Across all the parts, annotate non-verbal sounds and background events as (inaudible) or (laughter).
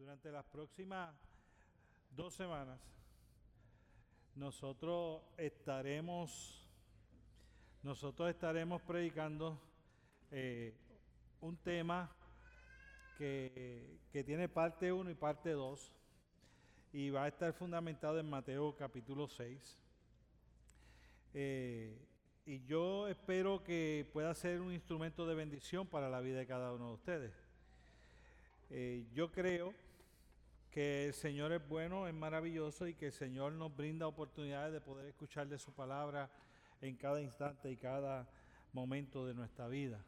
Durante las próximas dos semanas, nosotros estaremos, nosotros estaremos predicando eh, un tema que, que tiene parte 1 y parte 2 y va a estar fundamentado en Mateo capítulo 6. Eh, y yo espero que pueda ser un instrumento de bendición para la vida de cada uno de ustedes. Eh, yo creo que el Señor es bueno, es maravilloso y que el Señor nos brinda oportunidades de poder escuchar de su palabra en cada instante y cada momento de nuestra vida.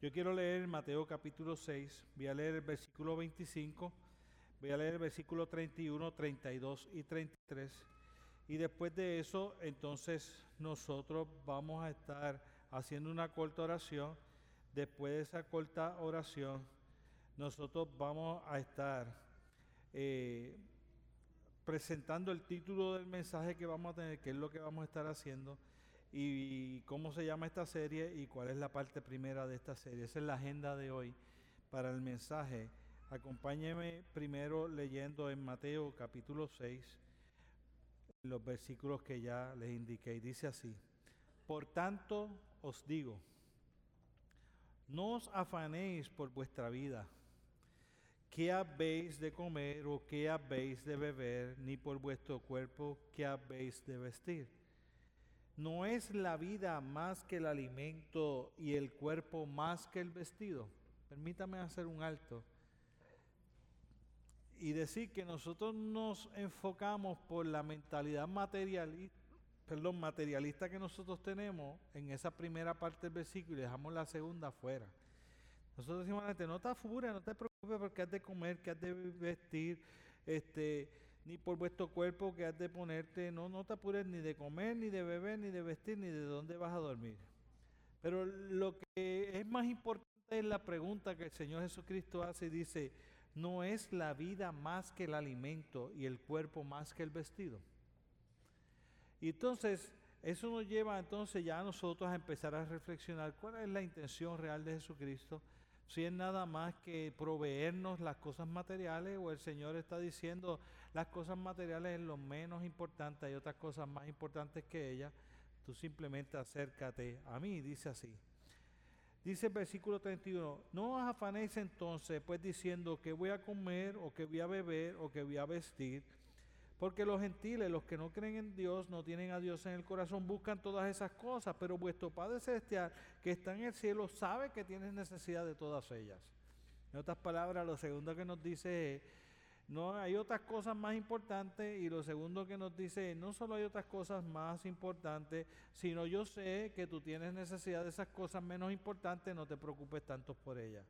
Yo quiero leer Mateo capítulo 6, voy a leer el versículo 25, voy a leer el versículo 31, 32 y 33. Y después de eso, entonces nosotros vamos a estar haciendo una corta oración. Después de esa corta oración, nosotros vamos a estar eh, presentando el título del mensaje que vamos a tener, qué es lo que vamos a estar haciendo y, cómo se llama esta serie y cuál es la parte primera de esta serie. Esa es la agenda de hoy para el mensaje. Acompáñeme primero leyendo en Mateo capítulo 6 los versículos que ya les indiqué. Y dice así, por tanto os digo, no os afanéis por vuestra vida qué habéis de comer o qué habéis de beber, ni por vuestro cuerpo qué habéis de vestir. ¿No es la vida más que el alimento y el cuerpo más que el vestido? Permítame hacer un alto y decir que nosotros nos enfocamos por la mentalidad materialista, perdón, materialista que nosotros tenemos en esa primera parte del versículo y dejamos la segunda fuera. Nosotros decimos a la gente, no te apures, no te preocupes porque has de comer, que has de vestir, este, ni por vuestro cuerpo que has de ponerte, no, no te apures ni de comer, ni de beber, ni de vestir, ni de dónde vas a dormir. Pero lo que es más importante es la pregunta que el Señor Jesucristo hace y dice, ¿no es la vida más que el alimento y el cuerpo más que el vestido? Y entonces, eso nos lleva entonces ya a nosotros a empezar a reflexionar cuál es la intención real de Jesucristo si es nada más que proveernos las cosas materiales o el Señor está diciendo las cosas materiales es lo menos importante, hay otras cosas más importantes que ellas, tú simplemente acércate a mí, dice así. Dice el versículo 31, no os afanéis entonces pues diciendo que voy a comer o que voy a beber o que voy a vestir porque los gentiles, los que no creen en Dios, no tienen a Dios en el corazón, buscan todas esas cosas, pero vuestro Padre Celestial, que está en el cielo, sabe que tienes necesidad de todas ellas. En otras palabras, lo segundo que nos dice es, no hay otras cosas más importantes y lo segundo que nos dice es, no solo hay otras cosas más importantes, sino yo sé que tú tienes necesidad de esas cosas menos importantes, no te preocupes tanto por ellas.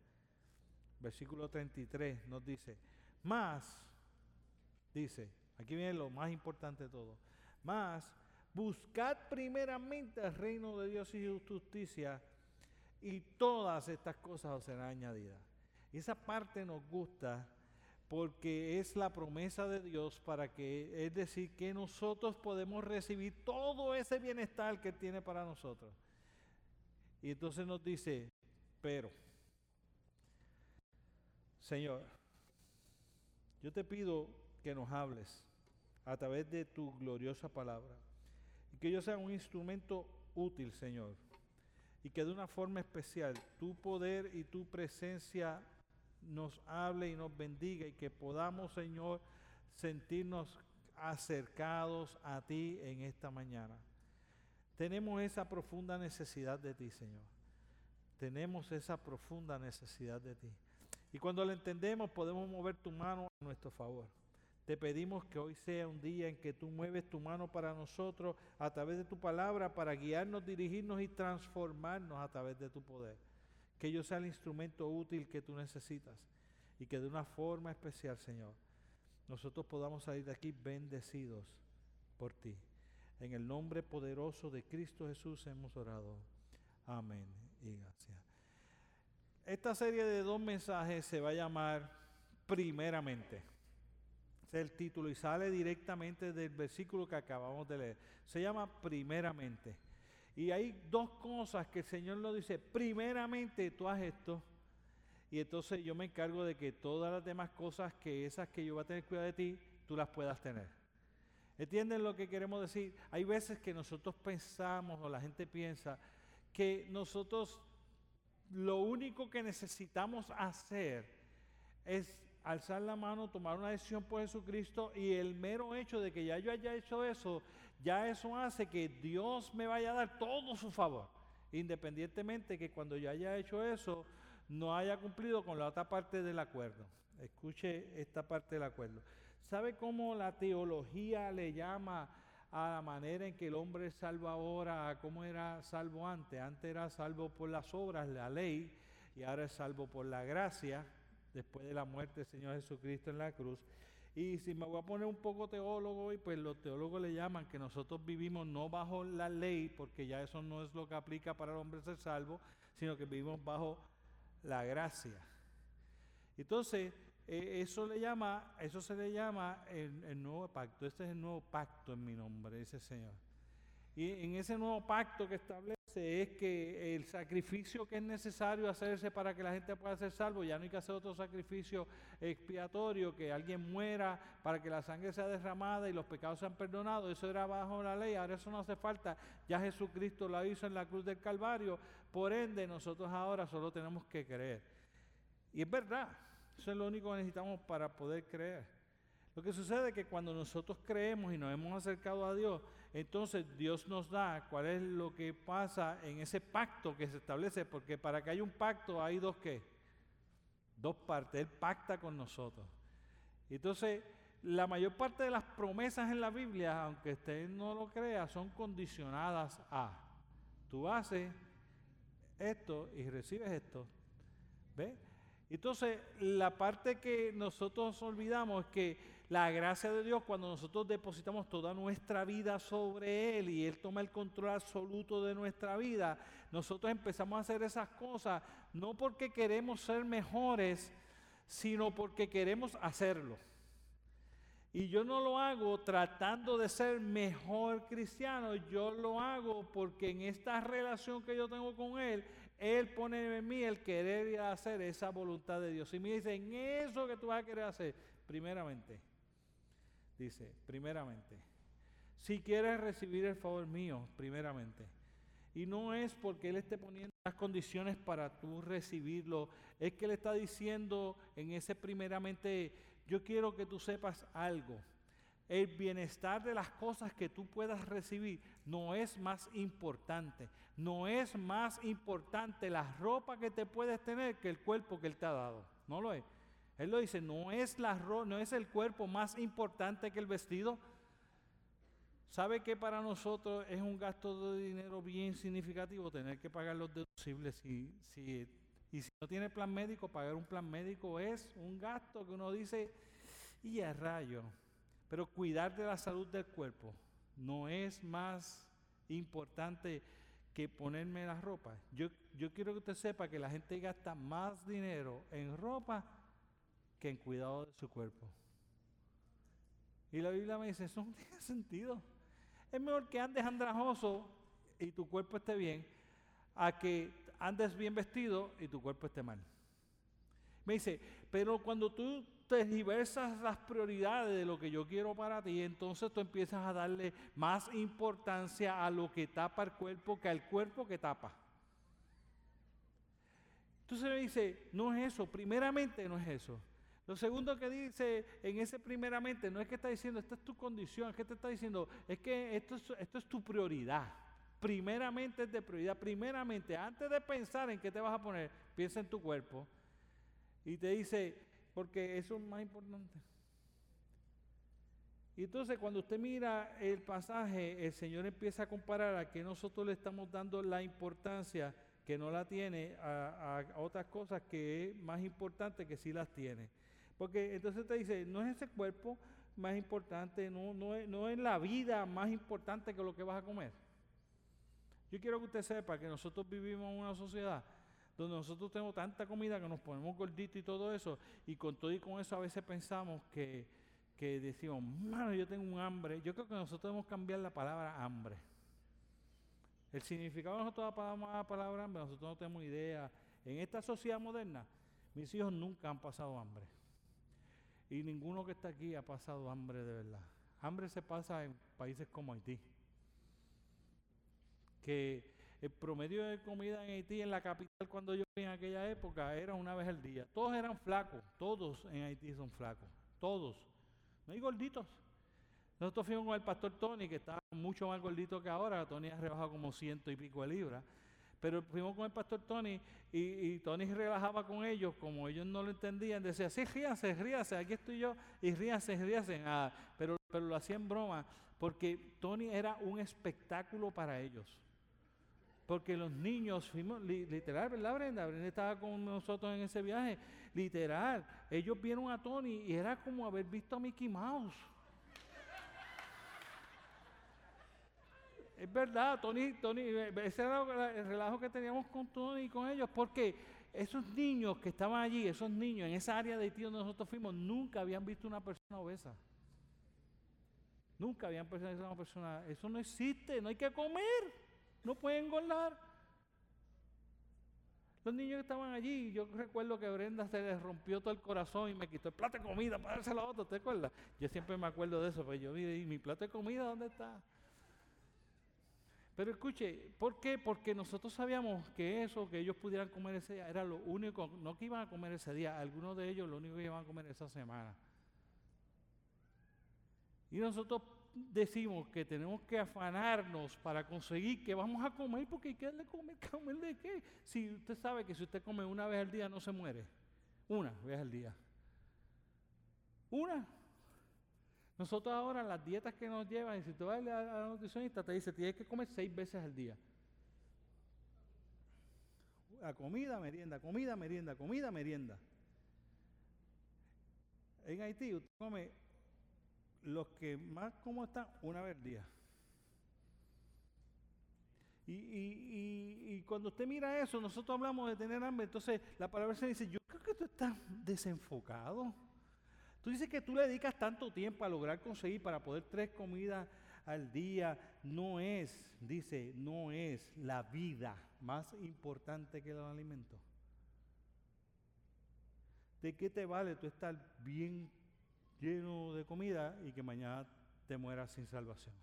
Versículo 33 nos dice, más, dice, Aquí viene lo más importante de todo. Más, buscad primeramente el reino de Dios y su justicia y todas estas cosas os serán añadidas. Esa parte nos gusta porque es la promesa de Dios para que, es decir, que nosotros podemos recibir todo ese bienestar que tiene para nosotros. Y entonces nos dice, pero, Señor, yo te pido que nos hables a través de tu gloriosa palabra. Y que yo sea un instrumento útil, Señor. Y que de una forma especial tu poder y tu presencia nos hable y nos bendiga y que podamos, Señor, sentirnos acercados a ti en esta mañana. Tenemos esa profunda necesidad de ti, Señor. Tenemos esa profunda necesidad de ti. Y cuando lo entendemos podemos mover tu mano a nuestro favor. Te pedimos que hoy sea un día en que tú mueves tu mano para nosotros a través de tu palabra para guiarnos, dirigirnos y transformarnos a través de tu poder. Que yo sea el instrumento útil que tú necesitas y que de una forma especial, Señor, nosotros podamos salir de aquí bendecidos por ti. En el nombre poderoso de Cristo Jesús hemos orado. Amén y gracias. Esta serie de dos mensajes se va a llamar primeramente el título y sale directamente del versículo que acabamos de leer. Se llama primeramente. Y hay dos cosas que el Señor nos dice. Primeramente tú haz esto. y entonces yo me encargo de que todas las demás cosas que esas que yo voy a tener cuidado de ti, tú las puedas tener. ¿Entienden lo que queremos decir? Hay veces que nosotros pensamos o la gente piensa que nosotros lo único que necesitamos hacer es alzar la mano, tomar una decisión por Jesucristo y el mero hecho de que ya yo haya hecho eso, ya eso hace que Dios me vaya a dar todo su favor. Independientemente que cuando yo haya hecho eso, no haya cumplido con la otra parte del acuerdo. Escuche esta parte del acuerdo. ¿Sabe cómo la teología le llama a la manera en que el hombre es salvo ahora, a cómo era salvo antes? Antes era salvo por las obras, la ley, y ahora es salvo por la gracia, después de la muerte del Señor Jesucristo en la cruz. Y si me voy a poner un poco teólogo, y pues los teólogos le llaman que nosotros vivimos no bajo la ley, porque ya eso no es lo que aplica para el hombre ser salvo, sino que vivimos bajo la gracia. Entonces, eh, eso le llama, eso se le llama el, nuevo pacto. Este es el nuevo pacto en mi nombre, dice el Señor. Y en ese nuevo pacto que establece es que el sacrificio que es necesario hacerse para que la gente pueda ser salvo, ya no hay que hacer otro sacrificio expiatorio, que alguien muera para que la sangre sea derramada y los pecados sean perdonados, eso era bajo la ley, ahora eso no hace falta, ya Jesucristo lo hizo en la cruz del Calvario, por ende nosotros ahora solo tenemos que creer. Y es verdad, eso es lo único que necesitamos para poder creer. Lo que sucede es que cuando nosotros creemos y nos hemos acercado a Dios, entonces Dios nos da cuál es lo que pasa en ese pacto que se establece, porque para que haya un pacto hay dos qué, dos partes, Él pacta con nosotros. Entonces, la mayor parte de las promesas en la Biblia, aunque usted no lo crea, son condicionadas a, tú haces esto y recibes esto. ¿Ve? Entonces, la parte que nosotros olvidamos es que la gracia de Dios, cuando nosotros depositamos toda nuestra vida sobre Él y Él toma el control absoluto de nuestra vida, nosotros empezamos a hacer esas cosas no porque queremos ser mejores, sino porque queremos hacerlo. Y yo no lo hago tratando de ser mejor cristiano, yo lo hago porque en esta relación que yo tengo con Él, Él pone en mí el querer y hacer esa voluntad de Dios. Y me dice, en eso que tú vas a querer hacer, primeramente, Dice, primeramente, si quieres recibir el favor mío, primeramente. Y no es porque Él esté poniendo las condiciones para tú recibirlo, es que Él está diciendo en ese primeramente, yo quiero que tú sepas algo. El bienestar de las cosas que tú puedas recibir no es más importante. No es más importante la ropa que te puedes tener que el cuerpo que Él te ha dado. No lo es. Él lo dice, no es, la, no es el cuerpo más importante que el vestido. ¿Sabe que para nosotros es un gasto de dinero bien significativo tener que pagar los deducibles? y si, y si no tiene plan médico, pagar un plan médico es un gasto que uno dice, y a rayo. Pero cuidar de la salud del cuerpo no es más importante que ponerme la ropa. Yo, yo quiero que usted sepa que la gente gasta más dinero en ropa que en cuidado de su cuerpo. Y la Biblia me dice, eso no (laughs) tiene sentido. Es mejor que andes andrajoso y tu cuerpo esté bien, a que andes bien vestido y tu cuerpo esté mal. Me dice, pero cuando tú te diversas las prioridades de lo que yo quiero para ti, entonces tú empiezas a darle más importancia a lo que tapa el cuerpo que al cuerpo que tapa. Entonces me dice, no es eso, primeramente no es eso. Lo segundo que dice en ese primeramente no es que está diciendo, esta es tu condición, es que te está diciendo, es que esto es, esto es tu prioridad. Primeramente es de prioridad. Primeramente, antes de pensar en qué te vas a poner, piensa en tu cuerpo. Y te dice, porque eso es más importante. Y entonces cuando usted mira el pasaje, el Señor empieza a comparar a que nosotros le estamos dando la importancia que no la tiene a, a otras cosas que es más importante que sí las tiene. Porque entonces te dice, no es ese cuerpo más importante, no, es, la vida más importante que lo que vas a comer. Yo quiero que usted sepa que nosotros vivimos en una sociedad donde nosotros tenemos tanta comida que nos ponemos gorditos y todo eso, y con todo y con eso a veces pensamos que, que decimos, mano, yo tengo un hambre. Yo creo que nosotros debemos cambiar la palabra hambre. El significado de nosotros la palabra hambre, nosotros no tenemos idea. En esta sociedad moderna, Mis hijos nunca han pasado hambre. Y ninguno que está aquí ha pasado hambre de verdad. Hambre se pasa en países como Haití. Que el promedio de comida en Haití, en la capital, cuando yo vine en aquella época, era una vez al día. Todos eran flacos, todos en Haití son flacos, todos. No hay gorditos. Nosotros fuimos con el pastor Tony, que estaba mucho más gordito que ahora. Tony ha rebajado como ciento y pico de libras. Pero fuimos con el pastor Tony y, Tony relajaba con ellos, como ellos no lo entendían, decía, sí, ríase, ríase, aquí estoy yo, y ríase, ríase. Ah, pero, lo hacía en broma, porque Tony era un espectáculo para ellos. Porque los niños fuimos, literal, ¿verdad, Brenda? Brenda estaba con nosotros en ese viaje, literal. Ellos vieron a Tony y era como haber visto a Mickey Mouse. Es verdad, Tony, Tony, ese era el relajo que teníamos con Tony y con ellos, porque esos niños que estaban allí, esos niños en esa área de Haití donde nosotros fuimos, nunca habían visto una persona obesa. Nunca habían visto una persona, eso no existe, no hay que comer, no pueden engordar. Los niños que estaban allí, yo recuerdo que Brenda se les rompió todo el corazón y me quitó el plato de comida para dárselo a otro, ¿te acuerdas? Yo siempre me acuerdo de eso, pues yo vi, mi plato de comida dónde está? Pero escuche, ¿por qué? Porque nosotros sabíamos que eso que ellos pudieran comer ese día era lo único, no que iban a comer ese día, algunos de ellos lo único que iban a comer esa semana. Y nosotros decimos que tenemos que afanarnos para conseguir que vamos a comer, porque hay que darle comer, (laughs) comer de qué. Si usted sabe que si usted come una vez al día no se muere, una vez al día. Una. Nosotros ahora las dietas que nos llevan, y si tú vas a la nutricionista, te dice, tienes que comer seis veces al día. A comida, merienda, comida, merienda, comida, merienda. En Haití usted come los que más como están una vez al día. Y, y, cuando usted mira eso, nosotros hablamos de tener hambre, entonces la palabra se dice, yo creo que tú estás desenfocado. Tú dices que tú le dedicas tanto tiempo a lograr conseguir para poder tres comidas al día. No es, dice, no es la vida más importante que los alimentos. ¿De qué te vale tú estar bien lleno de comida y que mañana te mueras sin salvación?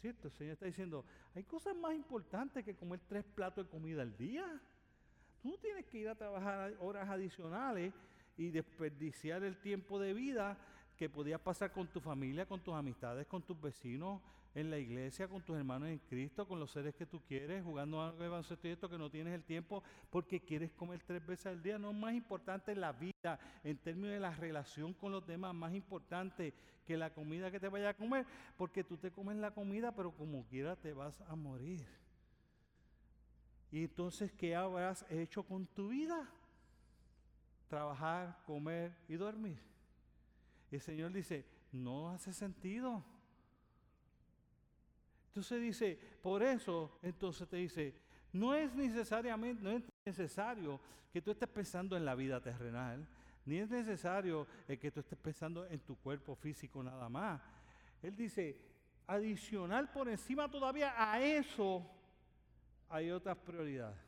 ¿Cierto? El Señor está diciendo, hay cosas más importantes que comer tres platos de comida al día. Tú no tienes que ir a trabajar horas adicionales y desperdiciar el tiempo de vida que podías pasar con tu familia, con tus amistades, con tus vecinos, en la iglesia, con tus hermanos en Cristo, con los seres que tú quieres, jugando algo de baloncesto que no tienes el tiempo porque quieres comer tres veces al día. No es más importante la vida en términos de la relación con los demás, más importante que la comida que te vaya a comer, porque tú te comes la comida, pero como quiera te vas a morir. Y entonces, ¿qué habrás hecho con tu vida? Trabajar, comer y dormir. El Señor dice, no hace sentido. Entonces dice, por eso, entonces te dice, no es necesariamente, no es necesario que tú estés pensando en la vida terrenal, ni es necesario eh, que tú estés pensando en tu cuerpo físico nada más. Él dice, adicional por encima todavía a eso, hay otras prioridades.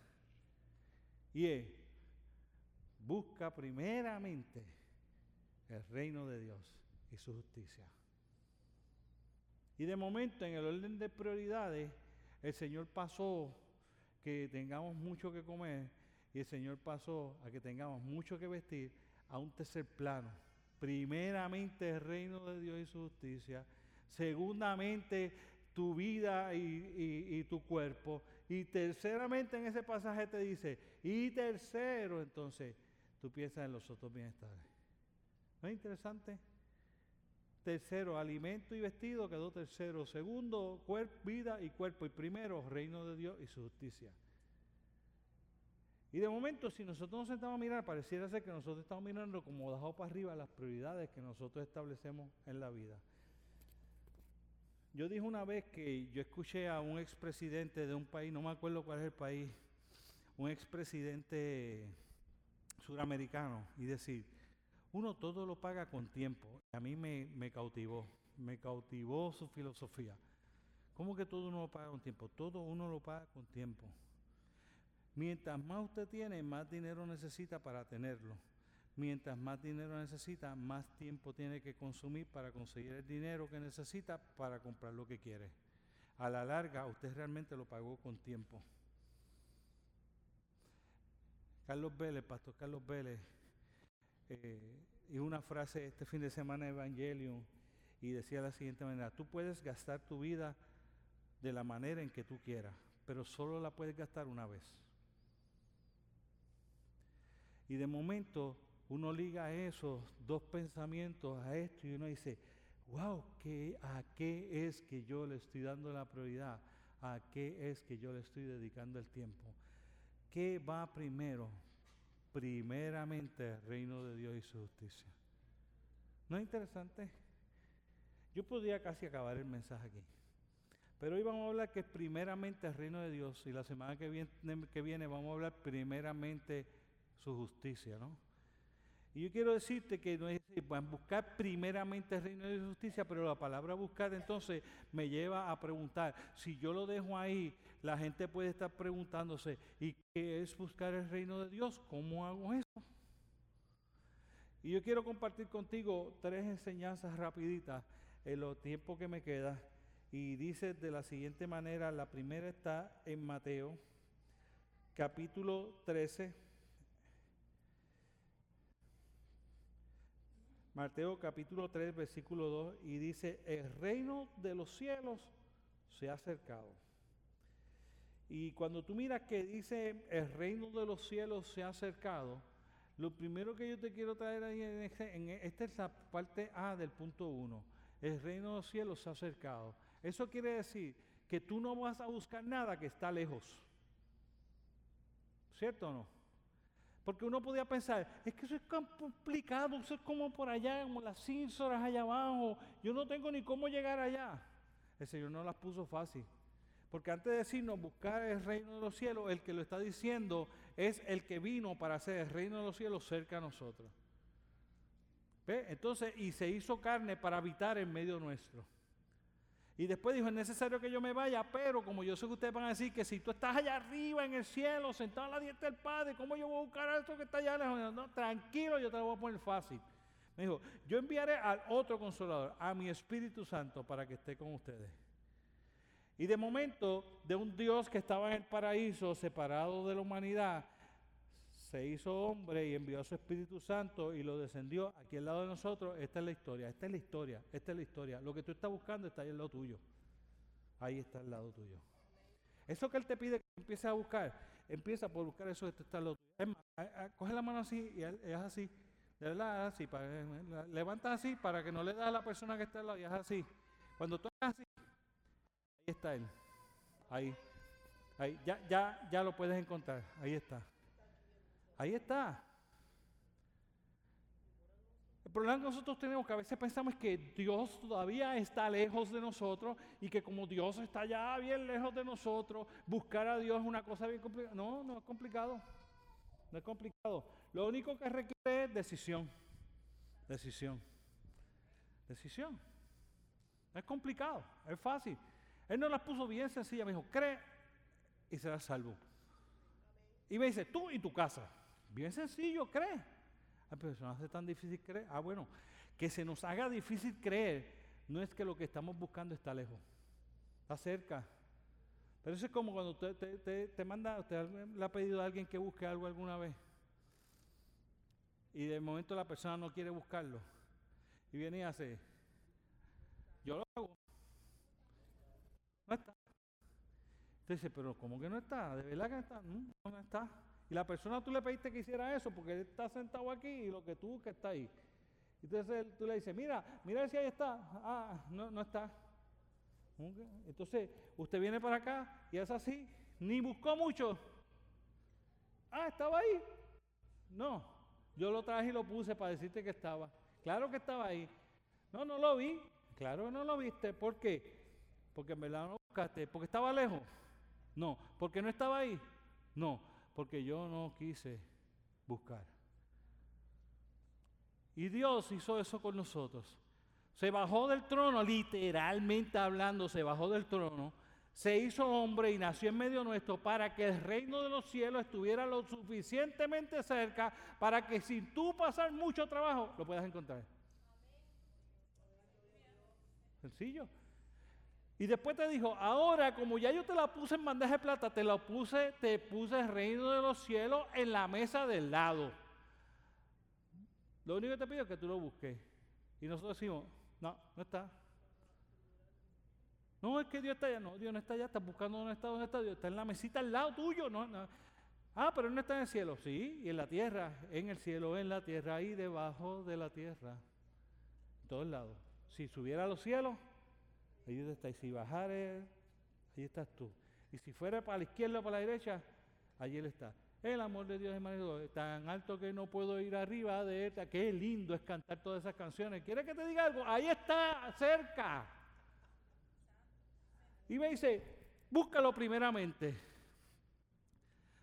Y es Busca primeramente el reino de Dios y su justicia. Y de momento, en el orden de prioridades, el Señor pasó que tengamos mucho que comer y el Señor pasó a que tengamos mucho que vestir a un tercer plano. Primeramente el reino de Dios y su justicia. Segundamente tu vida y, y, tu cuerpo. Y terceramente en ese pasaje te dice, y tercero entonces, tú piensas en los otros bienestares. ¿No es interesante? Tercero, alimento y vestido quedó tercero. Segundo, cuerpo, vida y cuerpo. Y primero, reino de Dios y su justicia. Y de momento, si nosotros nos sentamos a mirar, pareciera ser que nosotros estamos mirando como dejado para arriba las prioridades que nosotros establecemos en la vida. Yo dije una vez que yo escuché a un expresidente de un país, no me acuerdo cuál es el país, un expresidente suramericano y decir, uno todo lo paga con tiempo. A mí me, me cautivó, me cautivó su filosofía. ¿Cómo que todo uno lo paga con tiempo? Todo uno lo paga con tiempo. Mientras más usted tiene, más dinero necesita para tenerlo. Mientras más dinero necesita, más tiempo tiene que consumir para conseguir el dinero que necesita para comprar lo que quiere. A la larga, usted realmente lo pagó con tiempo. Carlos Vélez, Pastor Carlos Vélez, eh, y una frase este fin de semana de Evangelion y decía de la siguiente manera, tú puedes gastar tu vida de la manera en que tú quieras, pero solo la puedes gastar una vez. Y de momento uno liga esos dos pensamientos a esto y uno dice, wow, ¿qué, ¿a qué es que yo le estoy dando la prioridad? ¿A qué es que yo le estoy dedicando el tiempo? ¿Qué va primero? Primeramente el reino de Dios y su justicia. ¿No es interesante? Yo podría casi acabar el mensaje aquí. Pero hoy vamos a hablar que primeramente el reino de Dios y la semana que viene, que viene vamos a hablar primeramente su justicia, ¿no? Y yo quiero decirte que no es a buscar primeramente el reino de justicia, pero la palabra buscar entonces me lleva a preguntar, si yo lo dejo ahí, la gente puede estar preguntándose, ¿y qué es buscar el reino de Dios? ¿Cómo hago eso? Y yo quiero compartir contigo tres enseñanzas rapiditas en los tiempos que me queda. Y dice de la siguiente manera, la primera está en Mateo, capítulo 13 Mateo capítulo 3, versículo 2, y dice, el reino de los cielos se ha acercado. Y cuando tú miras que dice, el reino de los cielos se ha acercado, lo primero que yo te quiero traer ahí, en, este, en esta es la parte A del punto 1, el reino de los cielos se ha acercado. Eso quiere decir que tú no vas a buscar nada que está lejos. ¿Cierto o no? Porque uno podía pensar, es que eso es complicado, eso es como por allá, como las cínsoras allá abajo, yo no tengo ni cómo llegar allá. El Señor no las puso fácil. Porque antes de decirnos buscar el reino de los cielos, el que lo está diciendo es el que vino para hacer el reino de los cielos cerca a nosotros. ¿Ve? Entonces, y se hizo carne para habitar en medio nuestro. Y después dijo, es necesario que yo me vaya, pero como yo sé que ustedes van a decir que si tú estás allá arriba en el cielo, sentado a la dieta del Padre, ¿cómo yo voy a buscar a esto que está allá lejos? No, tranquilo, yo te lo voy a poner fácil. Me dijo, yo enviaré al otro consolador, a mi Espíritu Santo, para que esté con ustedes. Y de momento, de un Dios que estaba en el paraíso, separado de la humanidad, se hizo hombre y envió a su Espíritu Santo y lo descendió aquí al lado de nosotros. Esta es la historia, esta es la historia, esta es la historia. Lo que tú estás buscando está ahí al lado tuyo. Ahí está al lado tuyo. Eso que Él te pide que empieces a buscar, empieza por buscar eso que está al lado tuyo. coge la mano así y es así. De verdad, así. Para, así para que no le da a la persona que está al lado y es así. Cuando tú hagas así, ahí está Él. Ahí. Ahí. Ya, ya, ya lo puedes encontrar. Ahí está. Ahí está. El problema que nosotros tenemos que a veces pensamos que Dios todavía está lejos de nosotros y que como Dios está ya bien lejos de nosotros, buscar a Dios es una cosa bien complicada. No, no es complicado. No es complicado. Lo único que requiere es decisión. Decisión. Decisión. No es complicado, es fácil. Él nos las puso bien sencilla. Me dijo, cree y serás salvo. Y me dice, tú y tu casa. Bien sencillo, cree. Ah, pero eso no hace tan difícil creer. Ah, bueno, que se nos haga difícil creer no es que lo que estamos buscando está lejos, está cerca. Pero eso es como cuando usted te, manda, usted le ha pedido a alguien que busque algo alguna vez. Y de momento la persona no quiere buscarlo. Y viene y hace, yo lo hago. No está. Usted dice, pero ¿cómo que no está? ¿De verdad que no está? No, no está. La persona tú le pediste que hiciera eso porque él está sentado aquí y lo que tú que está ahí. Entonces tú le dices, mira, mira si ahí está. Ah, no, no está. Entonces usted viene para acá y es así. Ni buscó mucho. Ah, estaba ahí. No, yo lo traje y lo puse para decirte que estaba. Claro que estaba ahí. No, no lo vi. Claro que no lo viste. ¿Por qué? Porque me la buscaste. Porque estaba lejos. No, porque no estaba ahí. No, porque yo no quise buscar. Y Dios hizo eso con nosotros. Se bajó del trono, literalmente hablando, se bajó del trono, se hizo hombre y nació en medio nuestro para que el reino de los cielos estuviera lo suficientemente cerca para que sin tú pasar mucho trabajo lo puedas encontrar. Sencillo. Y después te dijo, ahora como ya yo te la puse en bandeja de plata, te la puse, te puse el reino de los cielos en la mesa del lado. Lo único que te pido es que tú lo busques. Y nosotros decimos, no, no está. No, es que Dios está allá. No, Dios no está allá. Estás buscando dónde está, dónde está Dios. Está en la mesita al lado tuyo. No, no. Ah, pero no está en el cielo. Sí, y en la tierra. En el cielo, en la tierra, ahí debajo de la tierra. En todos lados. Si subiera a los cielos, ahí está. Y si bajare, ahí estás tú. Y si fuera para la izquierda o para la derecha, allí Él está. El amor de Dios es tan alto que no puedo ir arriba de él. Qué lindo es cantar todas esas canciones. ¿Quiere que te diga algo? Ahí está, cerca. Y me dice, búscalo primeramente.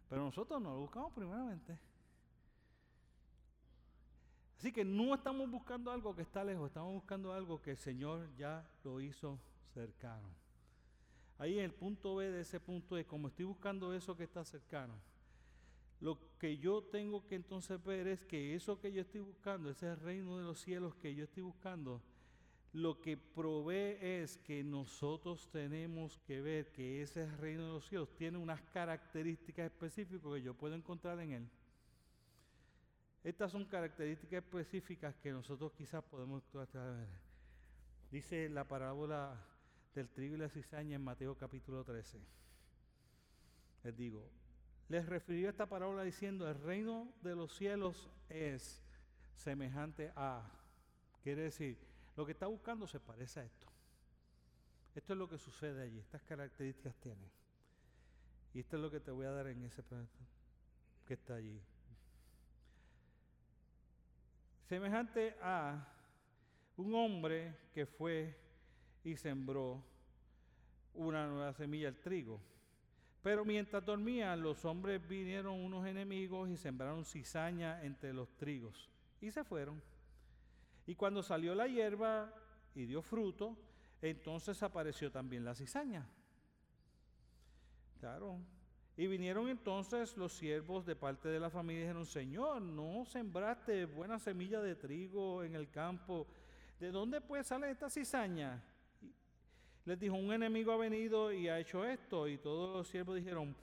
Pero nosotros no lo buscamos primeramente. Así que no estamos buscando algo que está lejos, estamos buscando algo que el Señor ya lo hizo cercano. Ahí en el punto B de ese punto es, como estoy buscando eso que está cercano, lo que yo tengo que entonces ver es que eso que yo estoy buscando, ese reino de los cielos que yo estoy buscando, lo que provee es que nosotros tenemos que ver que ese reino de los cielos tiene unas características específicas que yo puedo encontrar en él. Estas son características específicas que nosotros quizás podemos ver. Dice la parábola del trigo y la cizaña en Mateo capítulo 13. Les digo, les refirió esta parábola diciendo, el reino de los cielos es semejante a, quiere decir, lo que está buscando se parece a esto. Esto es lo que sucede allí, estas características tiene. Y esto es lo que te voy a dar en ese que está allí. Semejante a un hombre que fue y sembró una nueva semilla al trigo. Pero mientras dormían, los hombres vinieron unos enemigos y sembraron cizaña entre los trigos y se fueron. Y cuando salió la hierba y dio fruto, entonces apareció también la cizaña. Claro. Y vinieron entonces los siervos de parte de la familia y dijeron, Señor, no sembraste buena semilla de trigo en el campo. ¿De dónde pues sale esta cizaña? Les dijo, un enemigo ha venido y ha hecho esto. Y todos los siervos dijeron,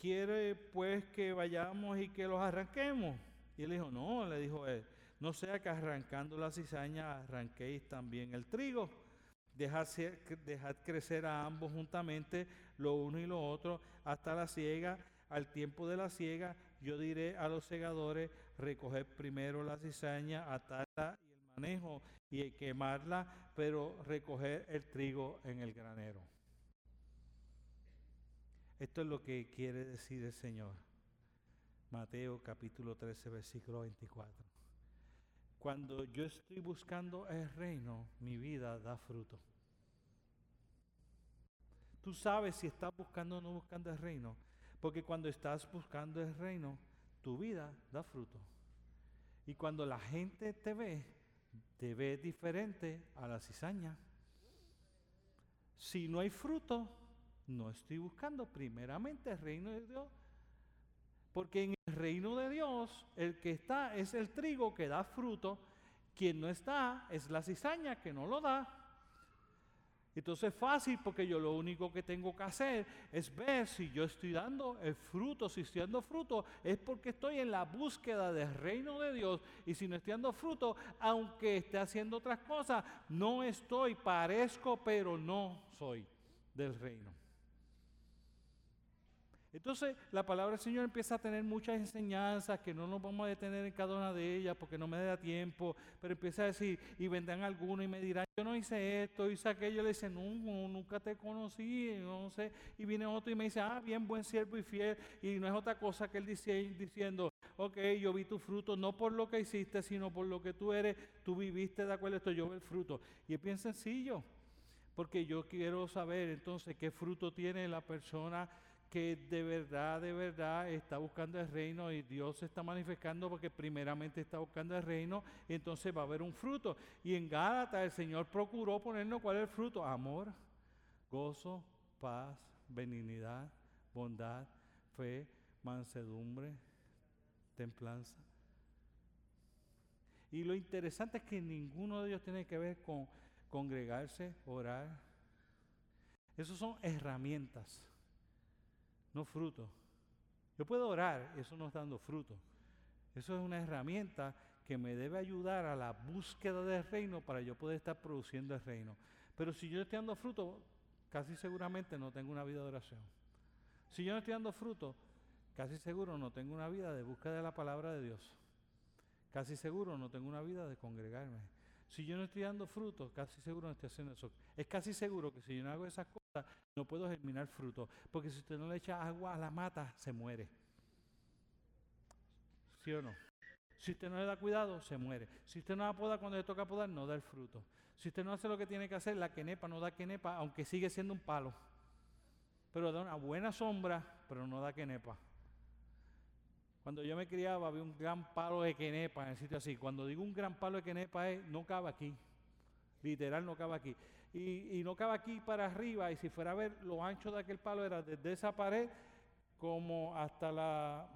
¿quiere pues que vayamos y que los arranquemos? Y él dijo, no, le dijo él, no sea que arrancando la cizaña arranquéis también el trigo. Dejad, crecer a ambos juntamente, lo uno y lo otro, hasta la siega. Al tiempo de la siega, yo diré a los segadores, recoger primero la cizaña, atarla y quemarla, pero recoger el trigo en el granero. Esto es lo que quiere decir el Señor. Mateo capítulo 13, versículo 24. Cuando yo estoy buscando el reino, mi vida da fruto. Tú sabes si estás buscando o no buscando el reino, porque cuando estás buscando el reino, tu vida da fruto. Y cuando la gente te ve, te ve diferente a la cizaña. Si no hay fruto, no estoy buscando primeramente el reino de Dios. Porque en el reino de Dios, el que está es el trigo que da fruto, quien no está es la cizaña que no lo da. Entonces es fácil porque yo lo único que tengo que hacer es ver si yo estoy dando el fruto. Si estoy dando fruto es porque estoy en la búsqueda del reino de Dios. Y si no estoy dando fruto, aunque esté haciendo otras cosas, no estoy, parezco, pero no soy del reino. Entonces la palabra del Señor empieza a tener muchas enseñanzas que no nos vamos a detener en cada una de ellas porque no me da tiempo, pero empieza a decir, y vendrán algunos y me dirán, yo no hice esto, hice aquello, le dice, no, nunca te conocí, no sé, y viene otro y me dice, ah, bien, buen siervo y fiel, y no es otra cosa que él dice, diciendo, ok, yo vi tu fruto, no por lo que hiciste, sino por lo que tú eres, tú viviste de acuerdo a esto, yo veo el fruto. Y es bien sencillo, porque yo quiero saber entonces qué fruto tiene la persona que de verdad, de verdad está buscando el reino y Dios se está manifestando porque primeramente está buscando el reino entonces va a haber un fruto. Y en Gálatas el Señor procuró ponernos cuál es el fruto, amor, gozo, paz, benignidad, bondad, fe, mansedumbre, templanza. Y lo interesante es que ninguno de ellos tiene que ver con congregarse, orar. Esos son herramientas, no frutos. Yo puedo orar, eso no está dando fruto. Eso es una herramienta que me debe ayudar a la búsqueda del reino para yo poder estar produciendo el reino. Pero si yo estoy dando fruto, casi seguramente no tengo una vida de oración. Si yo no estoy dando fruto, casi seguro no tengo una vida de búsqueda de la palabra de Dios. Casi seguro no tengo una vida de congregarme. Si yo no estoy dando fruto, casi seguro no estoy haciendo eso. Es casi seguro que si yo no hago esas cosas, no puedo germinar fruto. Porque si usted no le echa agua a la mata, se muere. ¿Sí o no? Si usted no le da cuidado, se muere. Si usted no la poda cuando le toca podar, no da el fruto. Si usted no hace lo que tiene que hacer, la quenepa no da quenepa, aunque sigue siendo un palo. Pero da una buena sombra, pero no da quenepa. Cuando yo me criaba había un gran palo de quenepa en el sitio así. Cuando digo un gran palo de quenepa es, no cabe aquí. Literal no cabe aquí. Y, no cabe aquí para arriba. Y si fuera a ver, lo ancho de aquel palo era desde esa pared como hasta la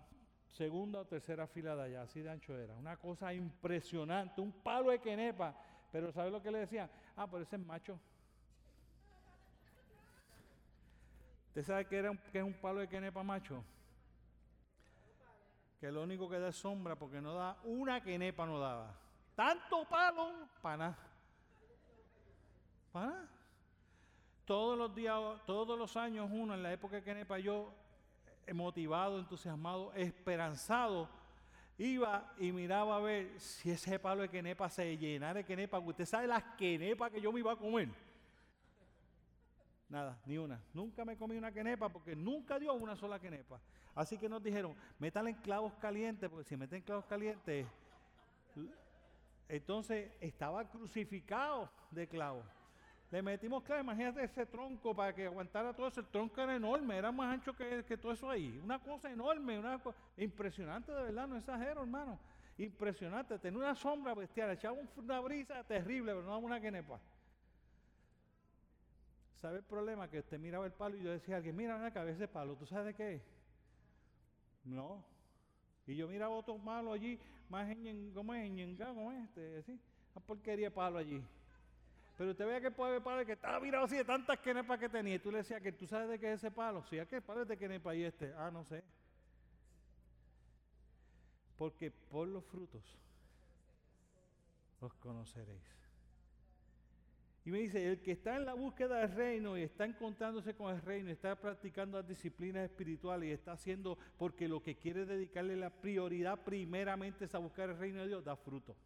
segunda o tercera fila de allá. Así de ancho era. Una cosa impresionante. Un palo de quenepa. Pero ¿sabe lo que le decían? Ah, pero ese es macho. ¿Usted sabe qué, era, qué es un palo de quenepa macho? que lo único que da es sombra porque no da una quenepa no daba. Tanto palo para nada. Para. Todos los días, todos los años uno, en la época de quenepa, yo eh, motivado, entusiasmado, esperanzado, iba y miraba a ver si ese palo de quenepa se llenara de quenepa. Usted sabe las quenepas que yo me iba a comer. Nada, ni una. Nunca me comí una quenepa porque nunca dio una sola quenepa. Así que nos dijeron, métale en clavos calientes, porque si meten clavos calientes, entonces estaba crucificado de clavos. Le metimos clavos, imagínate ese tronco para que aguantara todo eso. El tronco era enorme, era más ancho que, todo eso ahí. Una cosa enorme, una cosa impresionante de verdad, no exagero, hermano. Impresionante, tenía una sombra bestial, echaba una brisa terrible, pero no una quenepa. ¿Sabe el problema? Que usted miraba el palo y yo decía a alguien, mira una cabeza de palo, ¿tú sabes de qué? No. Y yo miraba otro malo allí, más en, ¿cómo es? En ¿cómo es? Este, ¿sí? Una porquería de palo allí. Pero usted veía que el palo que estaba mirado así de tantas quenepas que tenía. Y tú le decías que tú sabes de qué es ese palo. Sí, ¿a qué palo de quenepa y este? Ah, no sé. Porque por los frutos los conoceréis. Y me dice, el que está en la búsqueda del reino y está encontrándose con el reino, está practicando las disciplinas espirituales y está haciendo porque lo que quiere dedicarle la prioridad primeramente es a buscar el reino de Dios, da fruto.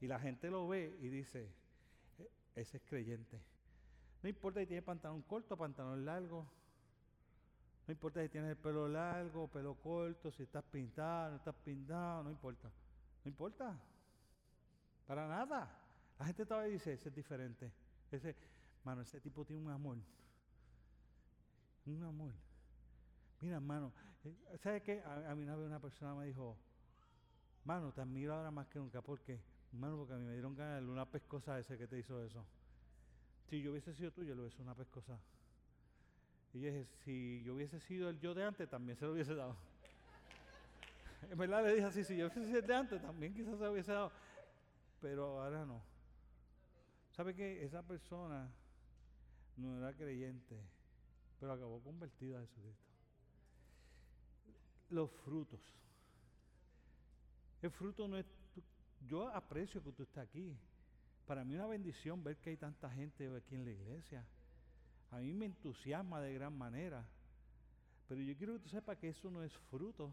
Y la gente lo ve y dice, ese es creyente. No importa si tiene pantalón corto, pantalón largo. No importa si tienes el pelo largo, pelo corto, si estás pintado, no estás pintado, no importa. No importa. Para nada. La gente todavía dice, ese es diferente. Ese, mano, ese tipo tiene un amor. Un amor. Mira, hermano, eh, ¿sabes qué? A, mí una vez una persona me dijo, mano, te admiro ahora más que nunca. ¿Por qué? Mano, porque a mí me dieron ganas de una pescosa ese que te hizo eso. Si yo hubiese sido tú, yo le hubiese una pescosa. Y yo dije, si yo hubiese sido el yo de antes, también se lo hubiese dado. (laughs) En verdad le dije así, si yo hubiese sido el de antes, también quizás se lo hubiese dado. Pero ahora no. ¿Sabe qué? Esa persona no era creyente, pero acabó convertida a Jesucristo. Los frutos. El fruto no es... Yo aprecio que usted está aquí. Para mí es una bendición ver que hay tanta gente aquí en la iglesia. A mí me entusiasma de gran manera. Pero yo quiero que usted sepa que eso no es fruto.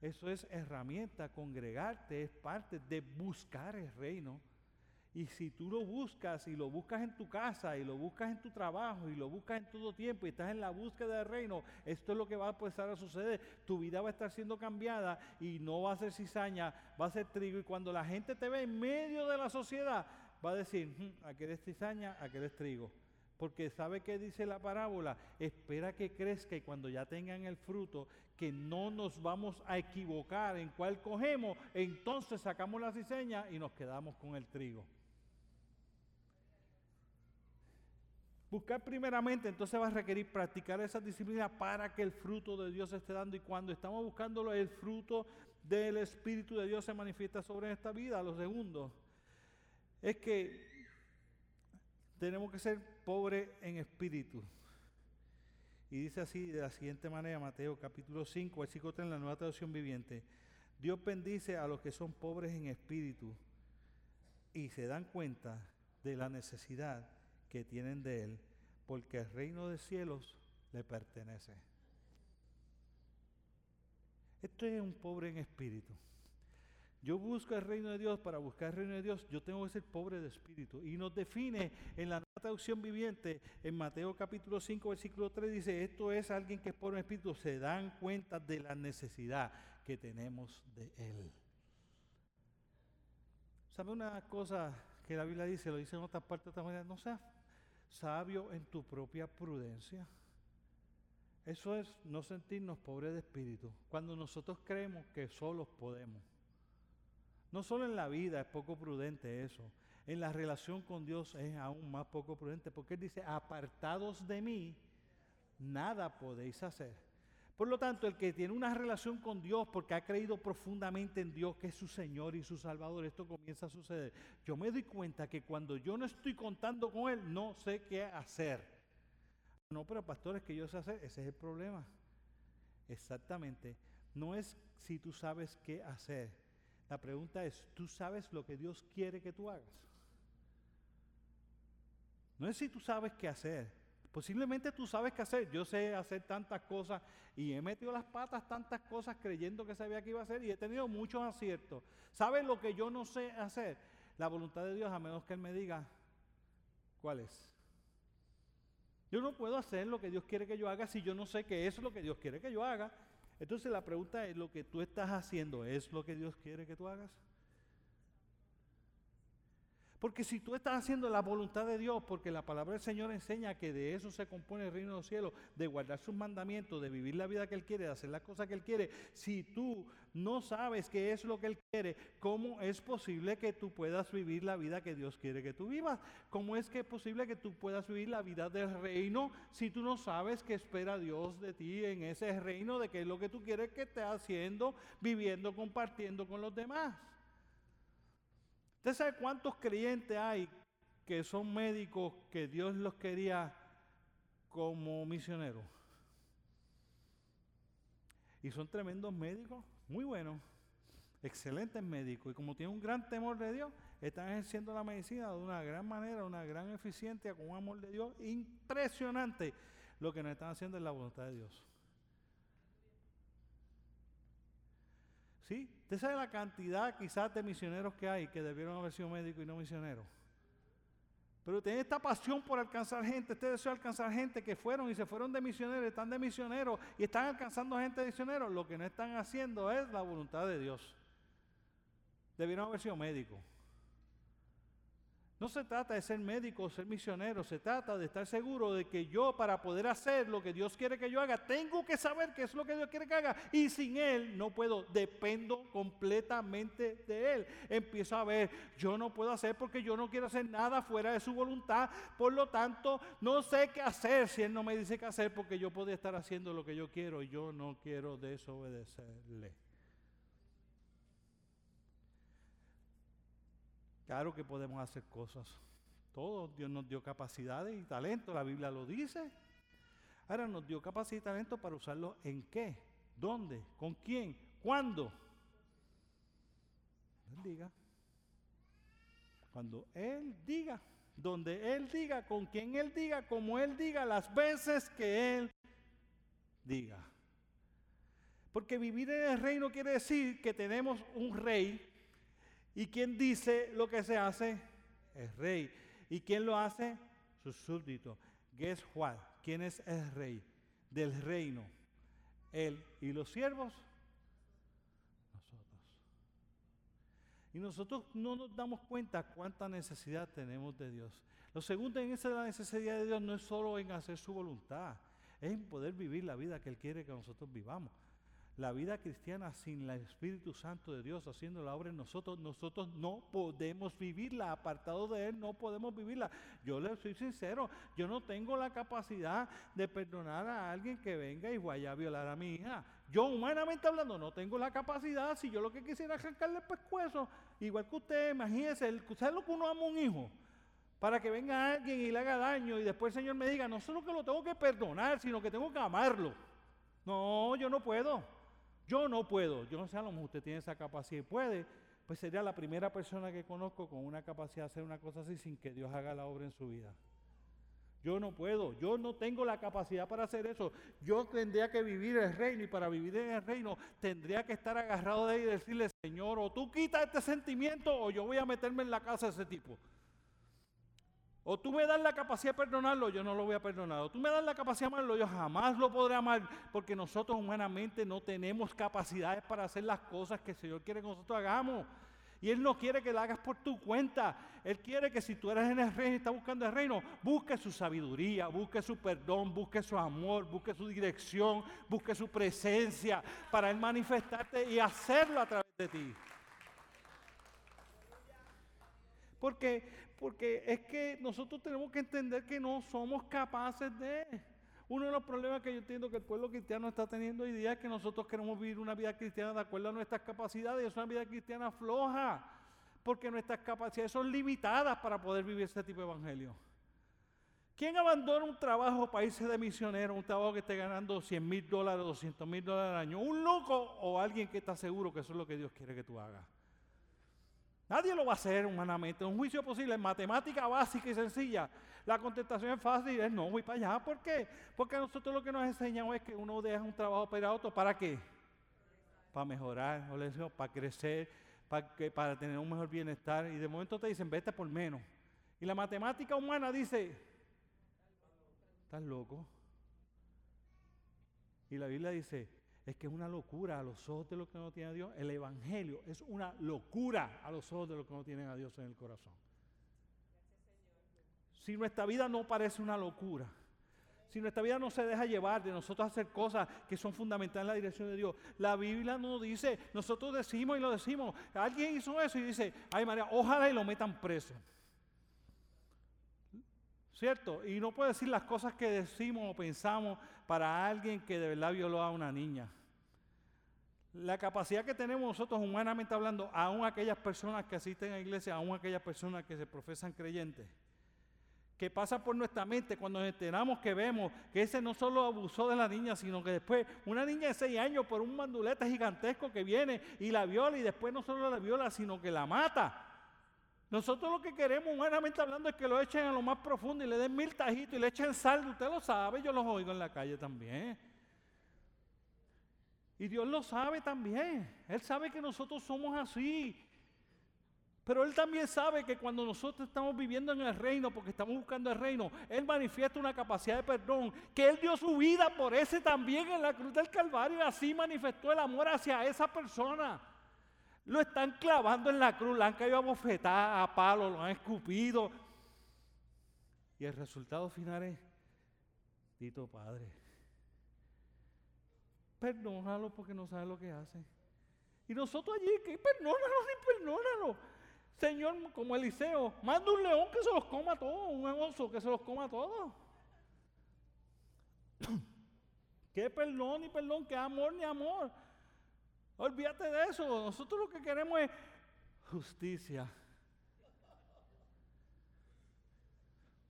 Eso es herramienta, congregarte, es parte de buscar el reino y si tú lo buscas y lo buscas en tu casa y lo buscas en tu trabajo y lo buscas en todo tiempo y estás en la búsqueda del reino, esto es lo que va a empezar a suceder. Tu vida va a estar siendo cambiada y no va a ser cizaña, va a ser trigo. Y cuando la gente te ve en medio de la sociedad, va a decir, hmm, aquel es cizaña, aquel es trigo. Porque sabe que dice la parábola, espera que crezca y cuando ya tengan el fruto, que no nos vamos a equivocar en cuál cogemos, entonces sacamos la cizaña y nos quedamos con el trigo. Buscar primeramente, entonces va a requerir practicar esa disciplina para que el fruto de Dios esté dando. Y cuando estamos buscándolo, el fruto del Espíritu de Dios se manifiesta sobre esta vida. Lo segundo es que tenemos que ser pobres en espíritu. Y dice así de la siguiente manera, Mateo capítulo 5, versículo 3 en la nueva traducción viviente. Dios bendice a los que son pobres en espíritu y se dan cuenta de la necesidad que tienen de Él, porque el reino de cielos le pertenece. Esto es un pobre en espíritu. Yo busco el reino de Dios, para buscar el reino de Dios, yo tengo que ser pobre de espíritu. Y nos define en la traducción viviente, en Mateo capítulo 5, versículo 3, dice, esto es alguien que es pobre en espíritu, se dan cuenta de la necesidad que tenemos de Él. ¿Sabe una cosa que la Biblia dice, lo dice en otras partes de esta manera? No seas sabio en tu propia prudencia. Eso es no sentirnos pobres de espíritu, cuando nosotros creemos que solos podemos. No solo en la vida es poco prudente eso, en la relación con Dios es aún más poco prudente, porque Él dice, apartados de mí, nada podéis hacer. Por lo tanto, el que tiene una relación con Dios porque ha creído profundamente en Dios, que es su Señor y su Salvador, esto comienza a suceder. Yo me doy cuenta que cuando yo no estoy contando con Él, no sé qué hacer. No, pero pastores, que yo sé hacer, ese es el problema. Exactamente. No es si tú sabes qué hacer, la pregunta es, ¿tú sabes lo que Dios quiere que tú hagas? No es si tú sabes qué hacer. Posiblemente tú sabes qué hacer. Yo sé hacer tantas cosas y he metido las patas tantas cosas creyendo que sabía que iba a hacer y he tenido muchos aciertos. ¿Sabes lo que yo no sé hacer? La voluntad de Dios, a menos que Él me diga cuál es. Yo no puedo hacer lo que Dios quiere que yo haga si yo no sé qué es lo que Dios quiere que yo haga. Entonces la pregunta es, ¿lo que tú estás haciendo es lo que Dios quiere que tú hagas? Porque si tú estás haciendo la voluntad de Dios, porque la palabra del Señor enseña que de eso se compone el reino de los cielos, de guardar sus mandamientos, de vivir la vida que Él quiere, de hacer las cosas que Él quiere, si tú no sabes qué es lo que Él quiere, ¿cómo es posible que tú puedas vivir la vida que Dios quiere que tú vivas? ¿Cómo es que es posible que tú puedas vivir la vida del reino si tú no sabes qué espera Dios de ti en ese reino, de qué es lo que tú quieres que estés haciendo, viviendo, compartiendo con los demás? ¿Usted sabe cuántos creyentes hay que son médicos que Dios los quería como misioneros? Y son tremendos médicos muy bueno, excelentes médicos, y como tienen un gran temor de Dios, están ejerciendo la medicina de una gran manera, una gran eficiencia, con un amor de Dios impresionante. Lo que nos están haciendo es la voluntad de Dios. ¿Sí? ¿Usted sabe la cantidad quizás de misioneros que hay que debieron haber sido médicos y no misioneros? Pero tiene esta pasión por alcanzar gente, este deseo de alcanzar gente que fueron y se fueron de misioneros, están de misioneros y están alcanzando gente de misioneros. Lo que no están haciendo es la voluntad de Dios. Debieron haber sido médicos. No se trata de ser médico o ser misionero, se trata de estar seguro de que yo para poder hacer lo que Dios quiere que yo haga, tengo que saber qué es lo que Dios quiere que haga y sin Él no puedo, dependo completamente de Él. Empiezo a ver, yo no puedo hacer porque yo no quiero hacer nada fuera de su voluntad, por lo tanto no sé qué hacer si Él no me dice qué hacer porque yo podría estar haciendo lo que yo quiero y yo no quiero desobedecerle. Claro que podemos hacer cosas. Todo Dios nos dio capacidades y talento, la Biblia lo dice. Ahora nos dio capacidad y talento para usarlo en qué, dónde, con quién, cuándo. Él diga. Cuando Él diga, donde Él diga, con quien Él diga, como Él diga, las veces que Él diga. Porque vivir en el reino quiere decir que tenemos un rey ¿Y quién dice lo que se hace? El rey. ¿Y quién lo hace? Sus súbditos. Guess what? ¿Quién es el rey del reino? Él y los siervos. Nosotros. Y nosotros no nos damos cuenta cuánta necesidad tenemos de Dios. Lo segundo en esa la necesidad de Dios no es solo en hacer su voluntad, es en poder vivir la vida que Él quiere que nosotros vivamos. La vida cristiana sin el Espíritu Santo de Dios haciendo la obra en nosotros, nosotros no podemos vivirla. Apartado de Él, no podemos vivirla. Yo le soy sincero, yo no tengo la capacidad de perdonar a alguien que venga y vaya a violar a mi hija. Yo, humanamente hablando, no tengo la capacidad. Si yo lo que quisiera es arrancarle el pescuezo, igual que usted, imagínese, ¿sabe lo que uno ama a un hijo? Para que venga alguien y le haga daño y después el Señor me diga, no solo que lo tengo que perdonar, sino que tengo que amarlo. No, yo no puedo. Yo no puedo. Yo no sé, a lo mejor usted tiene esa capacidad y puede. Pues sería la primera persona que conozco con una capacidad de hacer una cosa así sin que Dios haga la obra en su vida. Yo no puedo, yo no tengo la capacidad para hacer eso. Yo tendría que vivir el reino y para vivir en el reino tendría que estar agarrado de ahí y decirle, Señor, o tú quitas este sentimiento o yo voy a meterme en la casa de ese tipo. O tú me das la capacidad de perdonarlo, yo no lo voy a perdonar. O tú me das la capacidad de amarlo, yo jamás lo podré amar, porque nosotros humanamente no tenemos capacidades para hacer las cosas que el Señor quiere que nosotros hagamos. Y Él no quiere que la hagas por tu cuenta. Él quiere que si tú eres en el reino y estás buscando el reino, busque su sabiduría, busque su perdón, busque su amor, busque su dirección, busque su presencia para Él manifestarte y hacerlo a través de ti. Porque, porque es que nosotros tenemos que entender que no somos capaces de... Uno de los problemas que yo entiendo que el pueblo cristiano está teniendo hoy día es que nosotros queremos vivir una vida cristiana de acuerdo a nuestras capacidades. Es una vida cristiana floja, porque nuestras capacidades son limitadas para poder vivir este tipo de evangelio. ¿Quién abandona un trabajo para irse de misionero, un trabajo que esté ganando 100 mil dólares, 200 mil dólares al año? ¿Un loco o alguien que está seguro que eso es lo que Dios quiere que tú hagas? Nadie lo va a hacer humanamente. Un juicio posible en matemática básica y sencilla. La contestación es fácil, es no, voy para allá. ¿Por qué? Porque nosotros lo que nos enseñamos es que uno deja un trabajo para otro. ¿Para qué? Para mejorar, o para crecer, para, para tener un mejor bienestar. Y de momento te dicen, vete por menos. Y la matemática humana dice, estás loco. Y la Biblia dice, es que es una locura a los ojos de los que no tienen a Dios. El Evangelio es una locura a los ojos de los que no tienen a Dios en el corazón. Si nuestra vida no parece una locura, si nuestra vida no se deja llevar de nosotros hacer cosas que son fundamentales en la dirección de Dios, la Biblia no dice, nosotros decimos y lo decimos, alguien hizo eso y dice, ay María, ojalá y lo metan preso. ¿Cierto? Y no puede decir las cosas que decimos o pensamos para alguien que de verdad violó a una niña. La capacidad que tenemos nosotros humanamente hablando, aún aquellas personas que asisten a la iglesia, aún aquellas personas que se profesan creyentes, que pasa por nuestra mente cuando nos enteramos que vemos que ese no solo abusó de la niña, sino que después una niña de 6 años por un mandulete gigantesco que viene y la viola y después no solo la viola, sino que la mata. Nosotros lo que queremos, humanamente hablando, es que lo echen a lo más profundo y le den mil tajitos y le echen sal. Usted lo sabe, yo los oigo en la calle también. Y Dios lo sabe también. Él sabe que nosotros somos así. Pero Él también sabe que cuando nosotros estamos viviendo en el reino, porque estamos buscando el reino, Él manifiesta una capacidad de perdón, que Él dio su vida por ese también en la cruz del Calvario y así manifestó el amor hacia esa persona. Lo están clavando en la cruz, la han caído a bofetar, a palo, lo han escupido. Y el resultado final es, Tito Padre, perdónalo porque no sabe lo que hace. Y nosotros allí, que perdónalo, ni perdónalo. Señor, como Eliseo, manda un león que se los coma todos, un oso que se los coma todos. (clears throat) ¿Qué perdón ni perdón? ¿Qué amor ni amor? Olvídate de eso. Nosotros lo que queremos es justicia.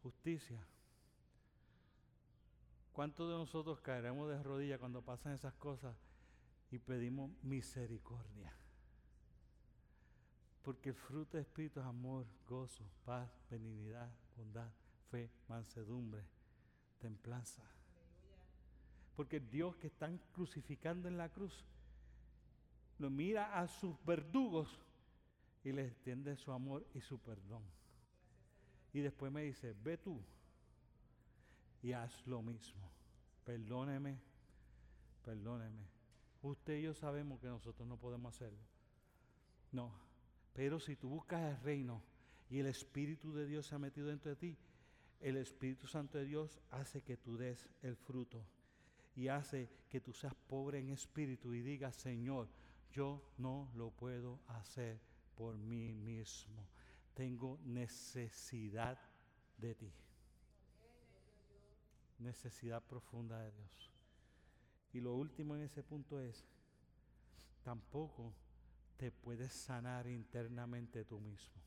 Justicia. ¿Cuántos de nosotros caeremos de rodillas cuando pasan esas cosas y pedimos misericordia? Porque el fruto de Espíritu es amor, gozo, paz, benignidad, bondad, fe, mansedumbre, templanza. Porque Dios que están crucificando en la cruz lo mira a sus verdugos y les extiende su amor y su perdón. Y después me dice, ve tú y haz lo mismo. Perdóneme, perdóneme. Usted y yo sabemos que nosotros no podemos hacerlo. No, pero si tú buscas el reino y el Espíritu de Dios se ha metido dentro de ti, el Espíritu Santo de Dios hace que tú des el fruto. y hace que tú seas pobre en espíritu y digas, Señor, yo no lo puedo hacer por mí mismo. Tengo necesidad de ti. Necesidad profunda de Dios. Y lo último en ese punto es, tampoco te puedes sanar internamente tú mismo.